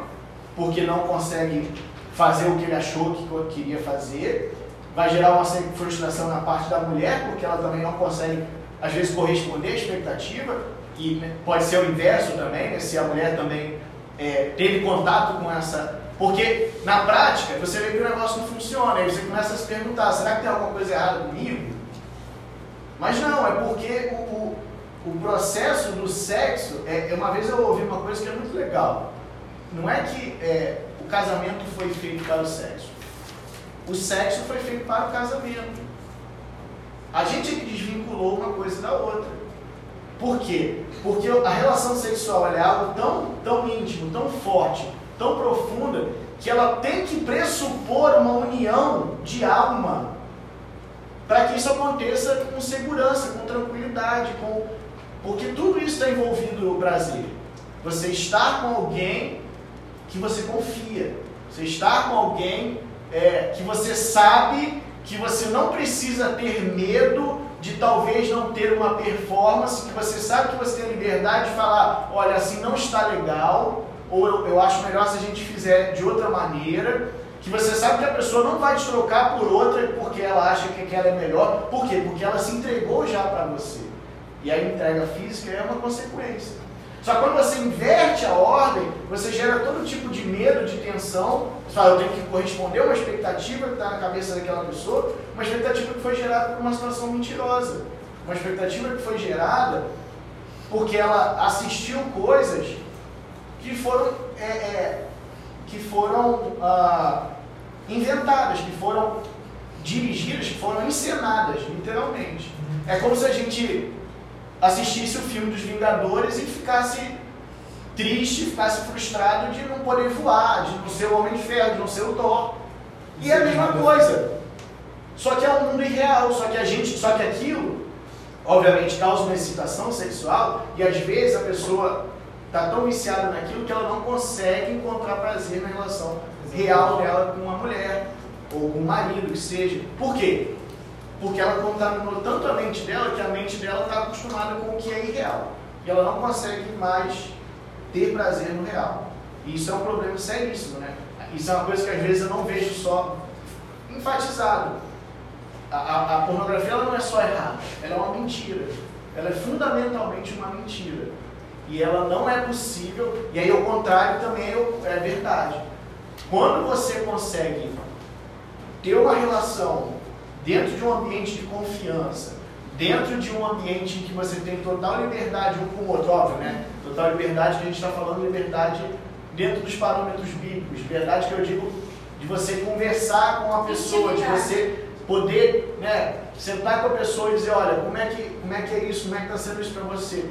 porque não consegue fazer o que ele achou que queria fazer. Vai gerar uma frustração na parte da mulher, porque ela também não consegue, às vezes, corresponder à expectativa. E né, pode ser o inverso também, né? se a mulher também é, teve contato com essa porque na prática você vê que o negócio não funciona, aí você começa a se perguntar, será que tem alguma coisa errada comigo? Mas não, é porque o, o, o processo do sexo, é, uma vez eu ouvi uma coisa que é muito legal. Não é que é, o casamento foi feito para o sexo. O sexo foi feito para o casamento. A gente é desvinculou uma coisa da outra. Por quê? Porque a relação sexual é algo tão, tão íntimo, tão forte, tão profunda que ela tem que pressupor uma união de alma para que isso aconteça com segurança, com tranquilidade, com porque tudo isso está envolvido no prazer. Você está com alguém que você confia, você está com alguém é, que você sabe que você não precisa ter medo de talvez não ter uma performance, que você sabe que você tem liberdade de falar, olha, assim não está legal, ou eu, eu acho melhor se a gente fizer de outra maneira, que você sabe que a pessoa não vai te trocar por outra porque ela acha que aquela é melhor. Por quê? Porque ela se entregou já para você. E a entrega física é uma consequência. Só quando você inverte a ordem, você gera todo tipo de medo, de tensão. Você fala, eu tenho que corresponder a uma expectativa que está na cabeça daquela pessoa, uma expectativa que foi gerada por uma situação mentirosa. Uma expectativa que foi gerada porque ela assistiu coisas que foram, é, é, que foram ah, inventadas, que foram dirigidas, que foram encenadas, literalmente. É como se a gente assistisse o filme dos Vingadores e ficasse triste, ficasse frustrado de não poder voar, de não ser o Homem de Ferro, de não ser o Thor. E é a mesma coisa. Só que é um mundo irreal, só que a gente, só que aquilo, obviamente, causa uma excitação sexual e às vezes a pessoa está tão viciada naquilo que ela não consegue encontrar prazer na relação real dela com uma mulher ou com um marido, que seja. Por quê? Porque ela contaminou tanto a mente dela que a mente dela está acostumada com o que é irreal. E ela não consegue mais ter prazer no real. E isso é um problema seríssimo, né? Isso é uma coisa que às vezes eu não vejo só enfatizado. A, a, a pornografia ela não é só errada, ela é uma mentira. Ela é fundamentalmente uma mentira e ela não é possível, e aí o contrário também é, é verdade. Quando você consegue ter uma relação dentro de um ambiente de confiança, dentro de um ambiente em que você tem total liberdade um com o outro, óbvio, né? Total liberdade que a gente está falando, liberdade dentro dos parâmetros bíblicos, liberdade que eu digo de você conversar com a pessoa, de você poder né, sentar com a pessoa e dizer, olha, como é que, como é, que é isso, como é que está sendo isso para você?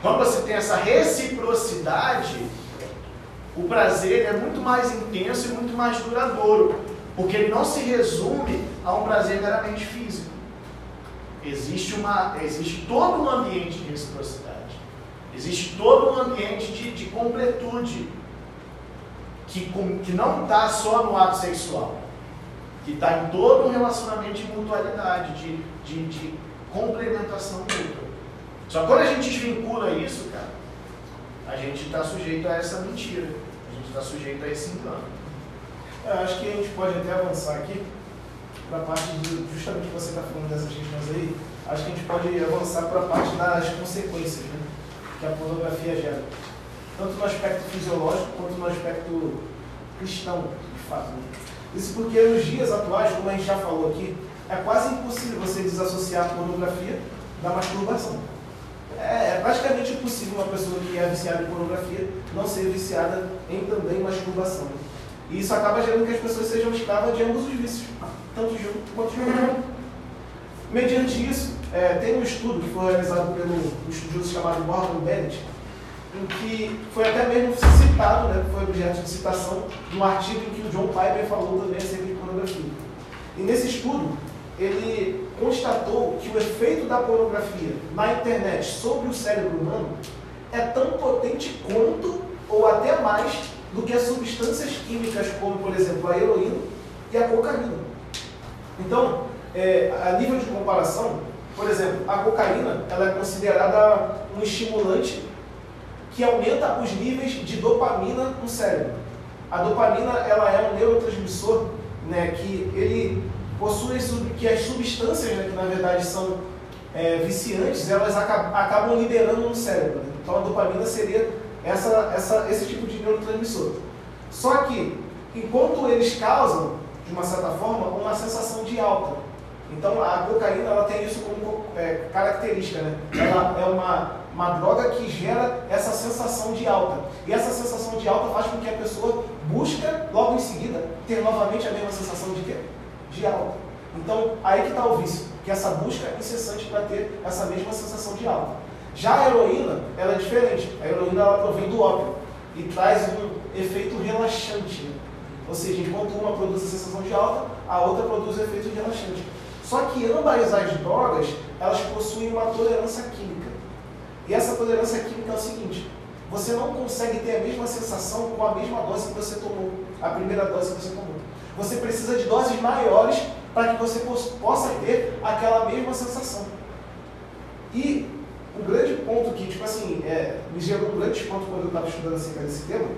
Quando você tem essa reciprocidade, o prazer é muito mais intenso e muito mais duradouro, porque ele não se resume a um prazer meramente físico. Existe, uma, existe todo um ambiente de reciprocidade, existe todo um ambiente de, de completude, que, que não está só no ato sexual, que está em todo um relacionamento de mutualidade, de, de, de complementação mútua. Só que quando a gente desvincula isso, cara, a gente está sujeito a essa mentira. A gente está sujeito a esse engano. Eu acho que a gente pode até avançar aqui para a parte de, justamente você está falando dessas questões aí, acho que a gente pode avançar para a parte das consequências né, que a pornografia gera. Tanto no aspecto fisiológico quanto no aspecto cristão, de fato. Né? Isso porque nos dias atuais, como a gente já falou aqui, é quase impossível você desassociar a pornografia da masturbação. É, é praticamente impossível uma pessoa que é viciada em pornografia não ser viciada em também masturbação. E isso acaba gerando que as pessoas sejam escravas de ambos os vícios, tanto de um quanto de outro. Mediante isso, é, tem um estudo que foi realizado pelo um estudioso chamado Morgan Bennett, em que foi até mesmo citado, né, foi objeto de citação, num artigo em que o John Piper falou também acerca de pornografia. E nesse estudo, ele constatou que o efeito da pornografia na internet sobre o cérebro humano é tão potente quanto, ou até mais, do que as substâncias químicas, como, por exemplo, a heroína e a cocaína. Então, é, a nível de comparação, por exemplo, a cocaína ela é considerada um estimulante que aumenta os níveis de dopamina no cérebro. A dopamina ela é um neurotransmissor né, que ele possui que as substâncias né, que na verdade são é, viciantes, elas acabam, liberando no cérebro. Né? Então a dopamina seria essa, essa, esse tipo de neurotransmissor. Só que, enquanto eles causam, de uma certa forma, uma sensação de alta. Então a cocaína ela tem isso como é, característica, né? Ela é uma, uma droga que gera essa sensação de alta. E essa sensação de alta faz com que a pessoa busca, logo em seguida, ter novamente a mesma sensação de quê? De alta. Então, aí que está o vício, que é essa busca incessante para ter essa mesma sensação de alta. Já a heroína, ela é diferente. A heroína ela provém do ópio e traz um efeito relaxante. Né? Ou seja, enquanto uma produz a sensação de alta, a outra produz o efeito relaxante. Só que ambas as drogas, elas possuem uma tolerância química. E essa tolerância química é o seguinte, você não consegue ter a mesma sensação com a mesma dose que você tomou, a primeira dose que você tomou. Você precisa de doses maiores para que você possa ter aquela mesma sensação. E um grande ponto que, tipo assim, é, me gerou um grande ponto quando eu estava estudando acerca desse tema,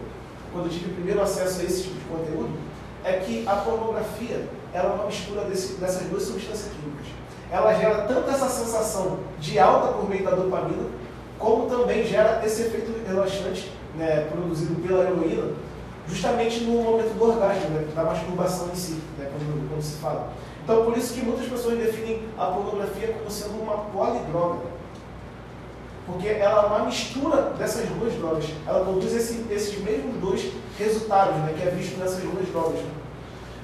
quando eu tive primeiro acesso a esse tipo de conteúdo, é que a pornografia é uma mistura desse, dessas duas substâncias químicas. Ela gera tanto essa sensação de alta por meio da dopamina, como também gera esse efeito relaxante né, produzido pela heroína, justamente no momento do orgasmo, né, da masturbação em si, né, quando, quando se fala. Então, por isso que muitas pessoas definem a pornografia como sendo uma polidroga. Porque ela é uma mistura dessas duas drogas. Ela produz esse, esses mesmos dois resultados, né, que é visto nessas duas drogas.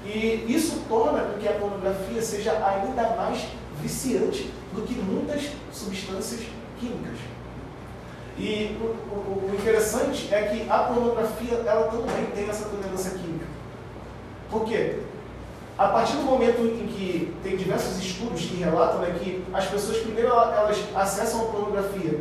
E isso torna com que a pornografia seja ainda mais viciante do que muitas substâncias químicas. E o, o, o, interessante é que a pornografia ela também tem essa tolerância química. Por quê? A partir do momento em que tem diversos estudos que relatam né, que as pessoas primeiro elas acessam a pornografia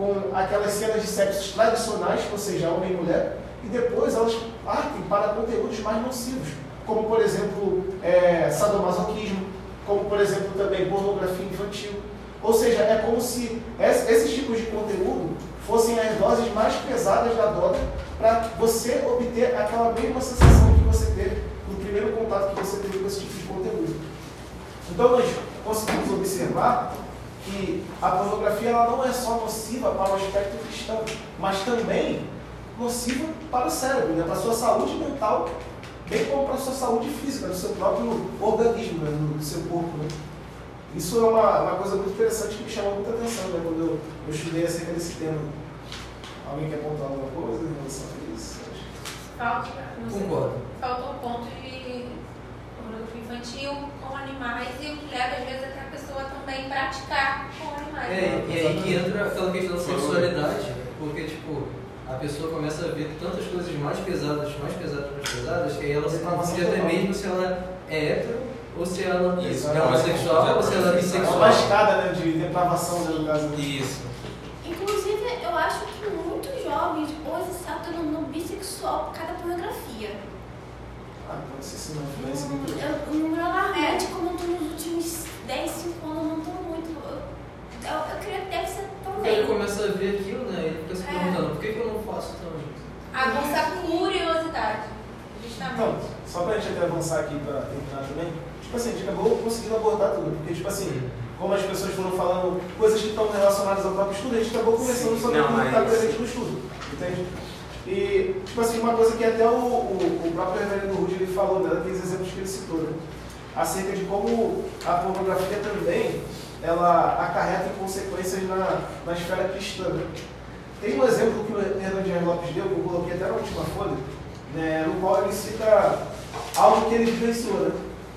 com aquelas cenas de sexo tradicionais, ou seja, homem e mulher, e depois elas partem para conteúdos mais nocivos, como por exemplo é, sadomasoquismo, como por exemplo também pornografia infantil. Ou seja, é como se esses tipos de conteúdo fossem as doses mais pesadas da droga para você obter aquela mesma sensação que você teve no primeiro contato que você teve com esse tipo de conteúdo. Então nós conseguimos observar que a pornografia ela não é só nociva para o aspecto cristão, mas também nociva para o cérebro, né? para a sua saúde mental bem como para a sua saúde física, do seu próprio organismo, né, do, seu corpo. Né. Isso é uma, uma coisa muito interessante que me chamou muita atenção né, quando eu, eu estudei acerca desse tema. Alguém quer apontar alguma coisa em relação a isso? Falta, Concordo. Falta um ponto de pornografia infantil com animais e o que leva às vezes até a pessoa também praticar com animais. É, e aí que entra aquela questão da sexualidade, porque tipo a pessoa começa a ver tantas coisas mais pesadas, mais pesadas, mais pesadas, que aí ela se confunde até mesmo se ela é hétero ou se ela Isso, é homossexual ou se ela é É bissexual. uma escada né, de depravação, né, no caso. né? Isso. Inclusive, eu acho que muitos jovens hoje se tornando bissexual por causa da pornografia. Ah, pode ser sim, uma influência muito. Eu, o número alarmante, como últimos 10, 5 anos, eu não tô muito. Eu Eu, eu creio que deve ser Porque ele também. começa a ver aquilo, né? Ele fica se É. perguntando, por que, que eu não faço também? Aguça a curiosidade. Então, só pra gente até avançar aqui pra terminar também, tipo assim, a gente acabou conseguindo abordar tudo, porque tipo assim, como as pessoas foram falando coisas que estão relacionadas ao próprio estudo, a gente acabou conversando Sim, sobre não, o que está presente no estudo, entende? E, tipo assim, uma coisa que até o, o, o próprio reverendo Rude ele falou, né, daqueles exemplos que ele citou, né? Acerca de como a pornografia também, ela acarreta consequências na, na esfera cristã? Tem um exemplo que o Hernando Dias Lopes deu, que eu coloquei até na última folha, né, no qual ele cita algo que ele vivenciou, né,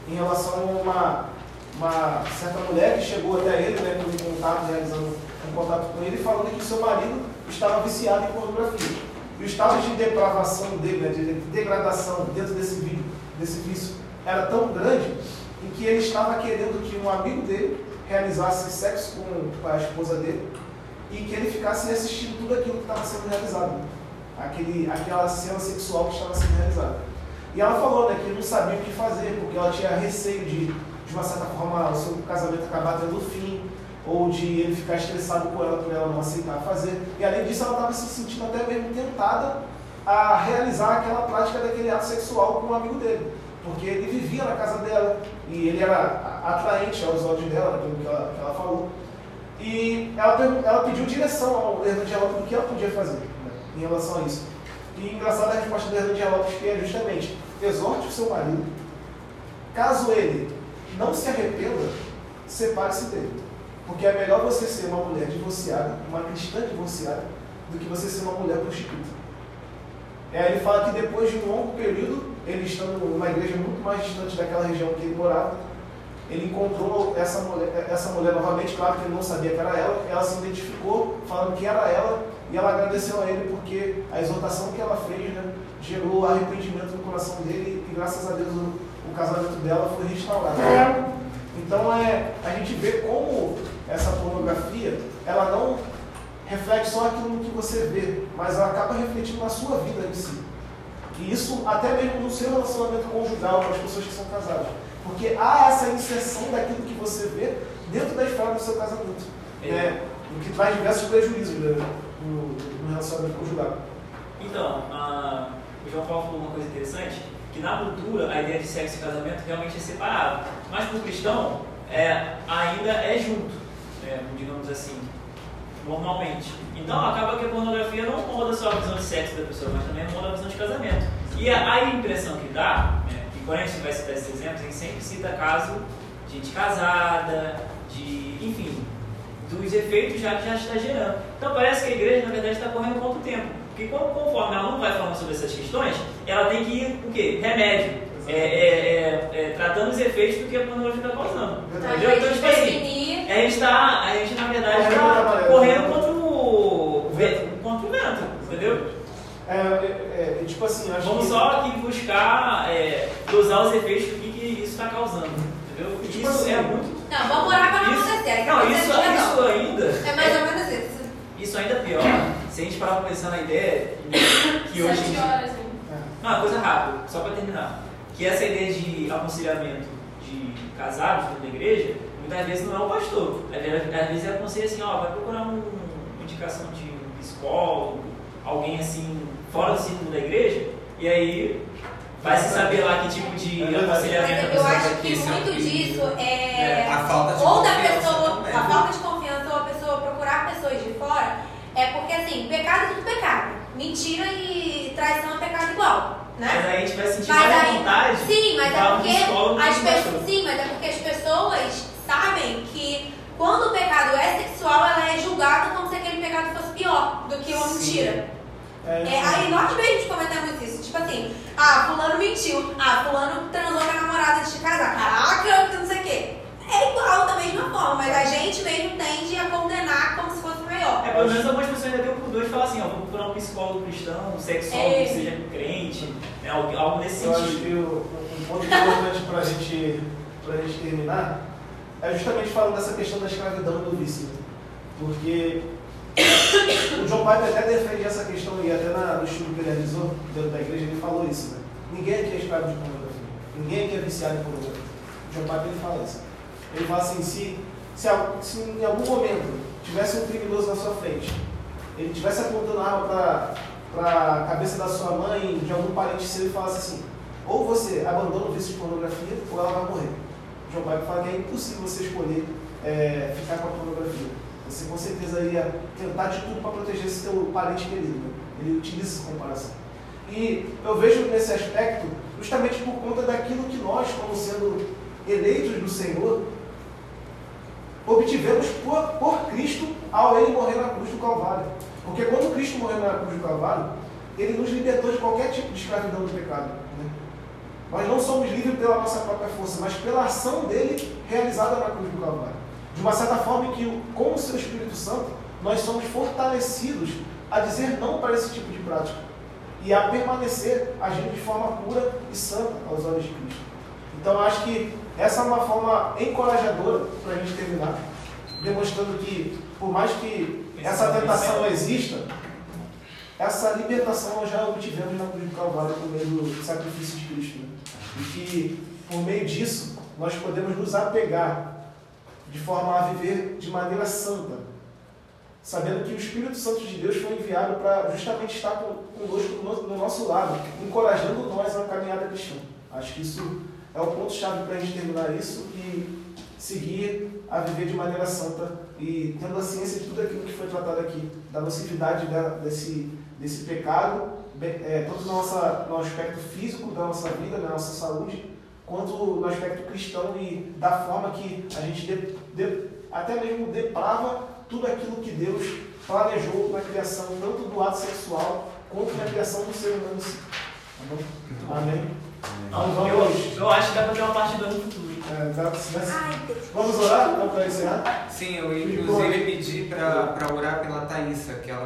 em relação a uma, uma certa mulher que chegou até ele, né, com um contato, realizando um contato com ele, falando que o seu marido estava viciado em pornografia. E o estado de depravação dele, né, de degradação dentro desse vídeo, desse vício, era tão grande em que ele estava querendo que um amigo dele realizasse sexo com, a esposa dele e que ele ficasse assistindo tudo aquilo que estava sendo realizado. Aquele, aquela cena sexual que estava sendo realizada. E ela falou né, que não sabia o que fazer, porque ela tinha receio de, de uma certa forma, o seu casamento acabar tendo fim, ou de ele ficar estressado com ela por ela não aceitar fazer. E além disso, ela estava se sentindo até mesmo tentada a realizar aquela prática daquele ato sexual com um amigo dele. Porque ele vivia na casa dela e ele era atraente aos olhos dela, pelo que ela, que ela falou. E ela, ela pediu direção ao Hernando Dias Lopes do que ela podia fazer né, em relação a isso. E engraçada a resposta do Hernando Dias Lopes, que é justamente, exorte o seu marido, caso ele não se arrependa, separe-se dele. Porque é melhor você ser uma mulher divorciada, uma cristã divorciada, do que você ser uma mulher prostituta. Aí ele fala que depois de um longo período, ele estando numa igreja muito mais distante daquela região que ele morava, ele encontrou essa mulher, essa mulher novamente, claro que ele não sabia que era ela, ela se identificou falando que era ela e ela agradeceu a ele porque a exortação que ela fez né, gerou arrependimento no coração dele e graças a Deus o, o casamento dela foi restaurado. Então é, a gente vê como essa pornografia ela não reflete só aquilo que você vê, mas ela acaba refletindo na sua vida em si. E isso até mesmo no seu relacionamento conjugal com as pessoas que são casadas. Porque há essa inserção daquilo que você vê dentro da esfera do seu casamento. Né? O que traz diversos prejuízos né, no, no relacionamento conjugal. Então, ah, o João Paulo falou uma coisa interessante, que na cultura a ideia de sexo e casamento realmente é separado. Mas para o cristão, é, ainda é junto, né, digamos assim, normalmente. Então acaba que a pornografia não molda só a visão de sexo da pessoa, mas também molda a visão de casamento. E a, a impressão que dá, né, e quando a gente vai citar esses exemplos, a gente sempre cita caso de gente casada, de, enfim, dos efeitos já que já está gerando. Então parece que a igreja, na verdade, está correndo contra o tempo. Porque conforme ela não vai falando sobre essas questões, ela tem que ir o quê? Remédio. É, é, é, é, tratando os efeitos do que a pornografia está causando. Então, Entendeu? a Então, gente tipo assim, prevenir. a gente tá, a gente na verdade está contra correndo contra o, o vento, contra o vento, entendeu? É, é, é, tipo assim, acho Vamos que. só aqui buscar é, dosar os efeitos do que, que isso está causando, entendeu? Tipo Isso assim, é muito. Não, vamos orar para não acontecer. Não, isso, a gente isso ainda. É mais ou menos isso. Isso ainda é pior. Se a gente parar pra pensar na ideia que hoje. Sete horas, hein? Não, uma coisa rápida, só para terminar. Que essa ideia de aconselhamento de casados dentro da igreja, muitas vezes não é o pastor. Às vezes, às vezes é aconselho assim, ó, vai procurar um- uma indicação de psicólogo, alguém assim, fora do círculo da igreja, e aí vai se saber lá que tipo de É aconselhamento a Mas eu acho vai que é muito disso é, A falta de ou da confiança pessoa, a né? falta de confiança ou a pessoa procurar pessoas de fora, é porque assim, pecado é tudo pecado. Mentira e traição é pecado igual, Mas né? aí a gente vai sentir Mas mais aí- vontade. Sim, mas é porque as pessoas, sim, mas é porque as pessoas sabem que quando o pecado é sexual, ela é julgada como se aquele pecado fosse pior do que uma Sim. mentira. É, É, aí nós mesmos comentamos isso, tipo assim, ah, fulano mentiu, ah, fulano transou com a namorada antes de casar, caraca, não sei o quê. É igual da mesma forma, mas a gente mesmo tende a condenar como se fosse maior. É, pelo menos algumas pessoas ainda deu por dois e falam assim, ó, vou procurar um psicólogo cristão, um sexólogo É. que seja crente, né, algo, algo nesse Eu acho que o- um ponto importante para a gente, pra gente terminar é justamente falando dessa questão da escravidão e do vício. Porque o John Piper até defende essa questão e até na, no estudo que ele realizou dentro da igreja ele falou isso, né? Ninguém aqui é escravo de pornografia. Ninguém aqui é viciado em pornografia. O John Piper ele fala isso. Ele fala assim, se Se, se em algum momento tivesse um criminoso na sua frente, ele estivesse apontando a arma para a cabeça da sua mãe, de algum parente seu, e falasse assim: ou você abandona o vício de pornografia, ou ela vai morrer. João Paulo fala que é impossível você escolher é, ficar com a pornografia. Você com certeza ia tentar de tudo para proteger esse teu parente querido. né? Ele utiliza essa comparação. E eu vejo nesse aspecto justamente por conta daquilo que nós, como sendo eleitos do Senhor, obtivemos por, por Cristo ao Ele morrer na cruz do Calvário. Porque quando Cristo morreu na cruz do Calvário, Ele nos libertou de qualquer tipo de escravidão do pecado. Nós não somos livres pela nossa própria força, mas pela ação dele realizada na cruz do Calvário. De uma certa forma que, com o seu Espírito Santo, nós somos fortalecidos a dizer não para esse tipo de prática e a permanecer agindo de forma pura e santa aos olhos de Cristo. Então, acho que essa é uma forma encorajadora para a gente terminar, demonstrando que, por mais que essa tentação exista, essa libertação nós já obtivemos na cruz do Calvário por meio do sacrifício de Cristo. né? E que, por meio disso, nós podemos nos apegar de forma a viver de maneira santa, sabendo que o Espírito Santo de Deus foi enviado para justamente estar conosco no, no nosso lado, encorajando nós na caminhada cristã. Acho que isso é o ponto-chave para a gente terminar isso e seguir a viver de maneira santa e tendo a ciência de tudo aquilo que foi tratado aqui, da nocividade da- desse, desse pecado, é, tanto no, nossa, no aspecto físico da nossa vida, na nossa saúde, quanto no aspecto cristão e da forma que a gente de- de- até mesmo deprava tudo aquilo que Deus planejou na criação, tanto do ato sexual quanto na criação do ser humano. em si. Tá bom? Amém? Então Eu, eu acho que dá pra ter uma parte do ano futuro. É, dá-. Vamos orar para encerrar? Sim, eu inclusive pedi para orar pela Thaísa, que ela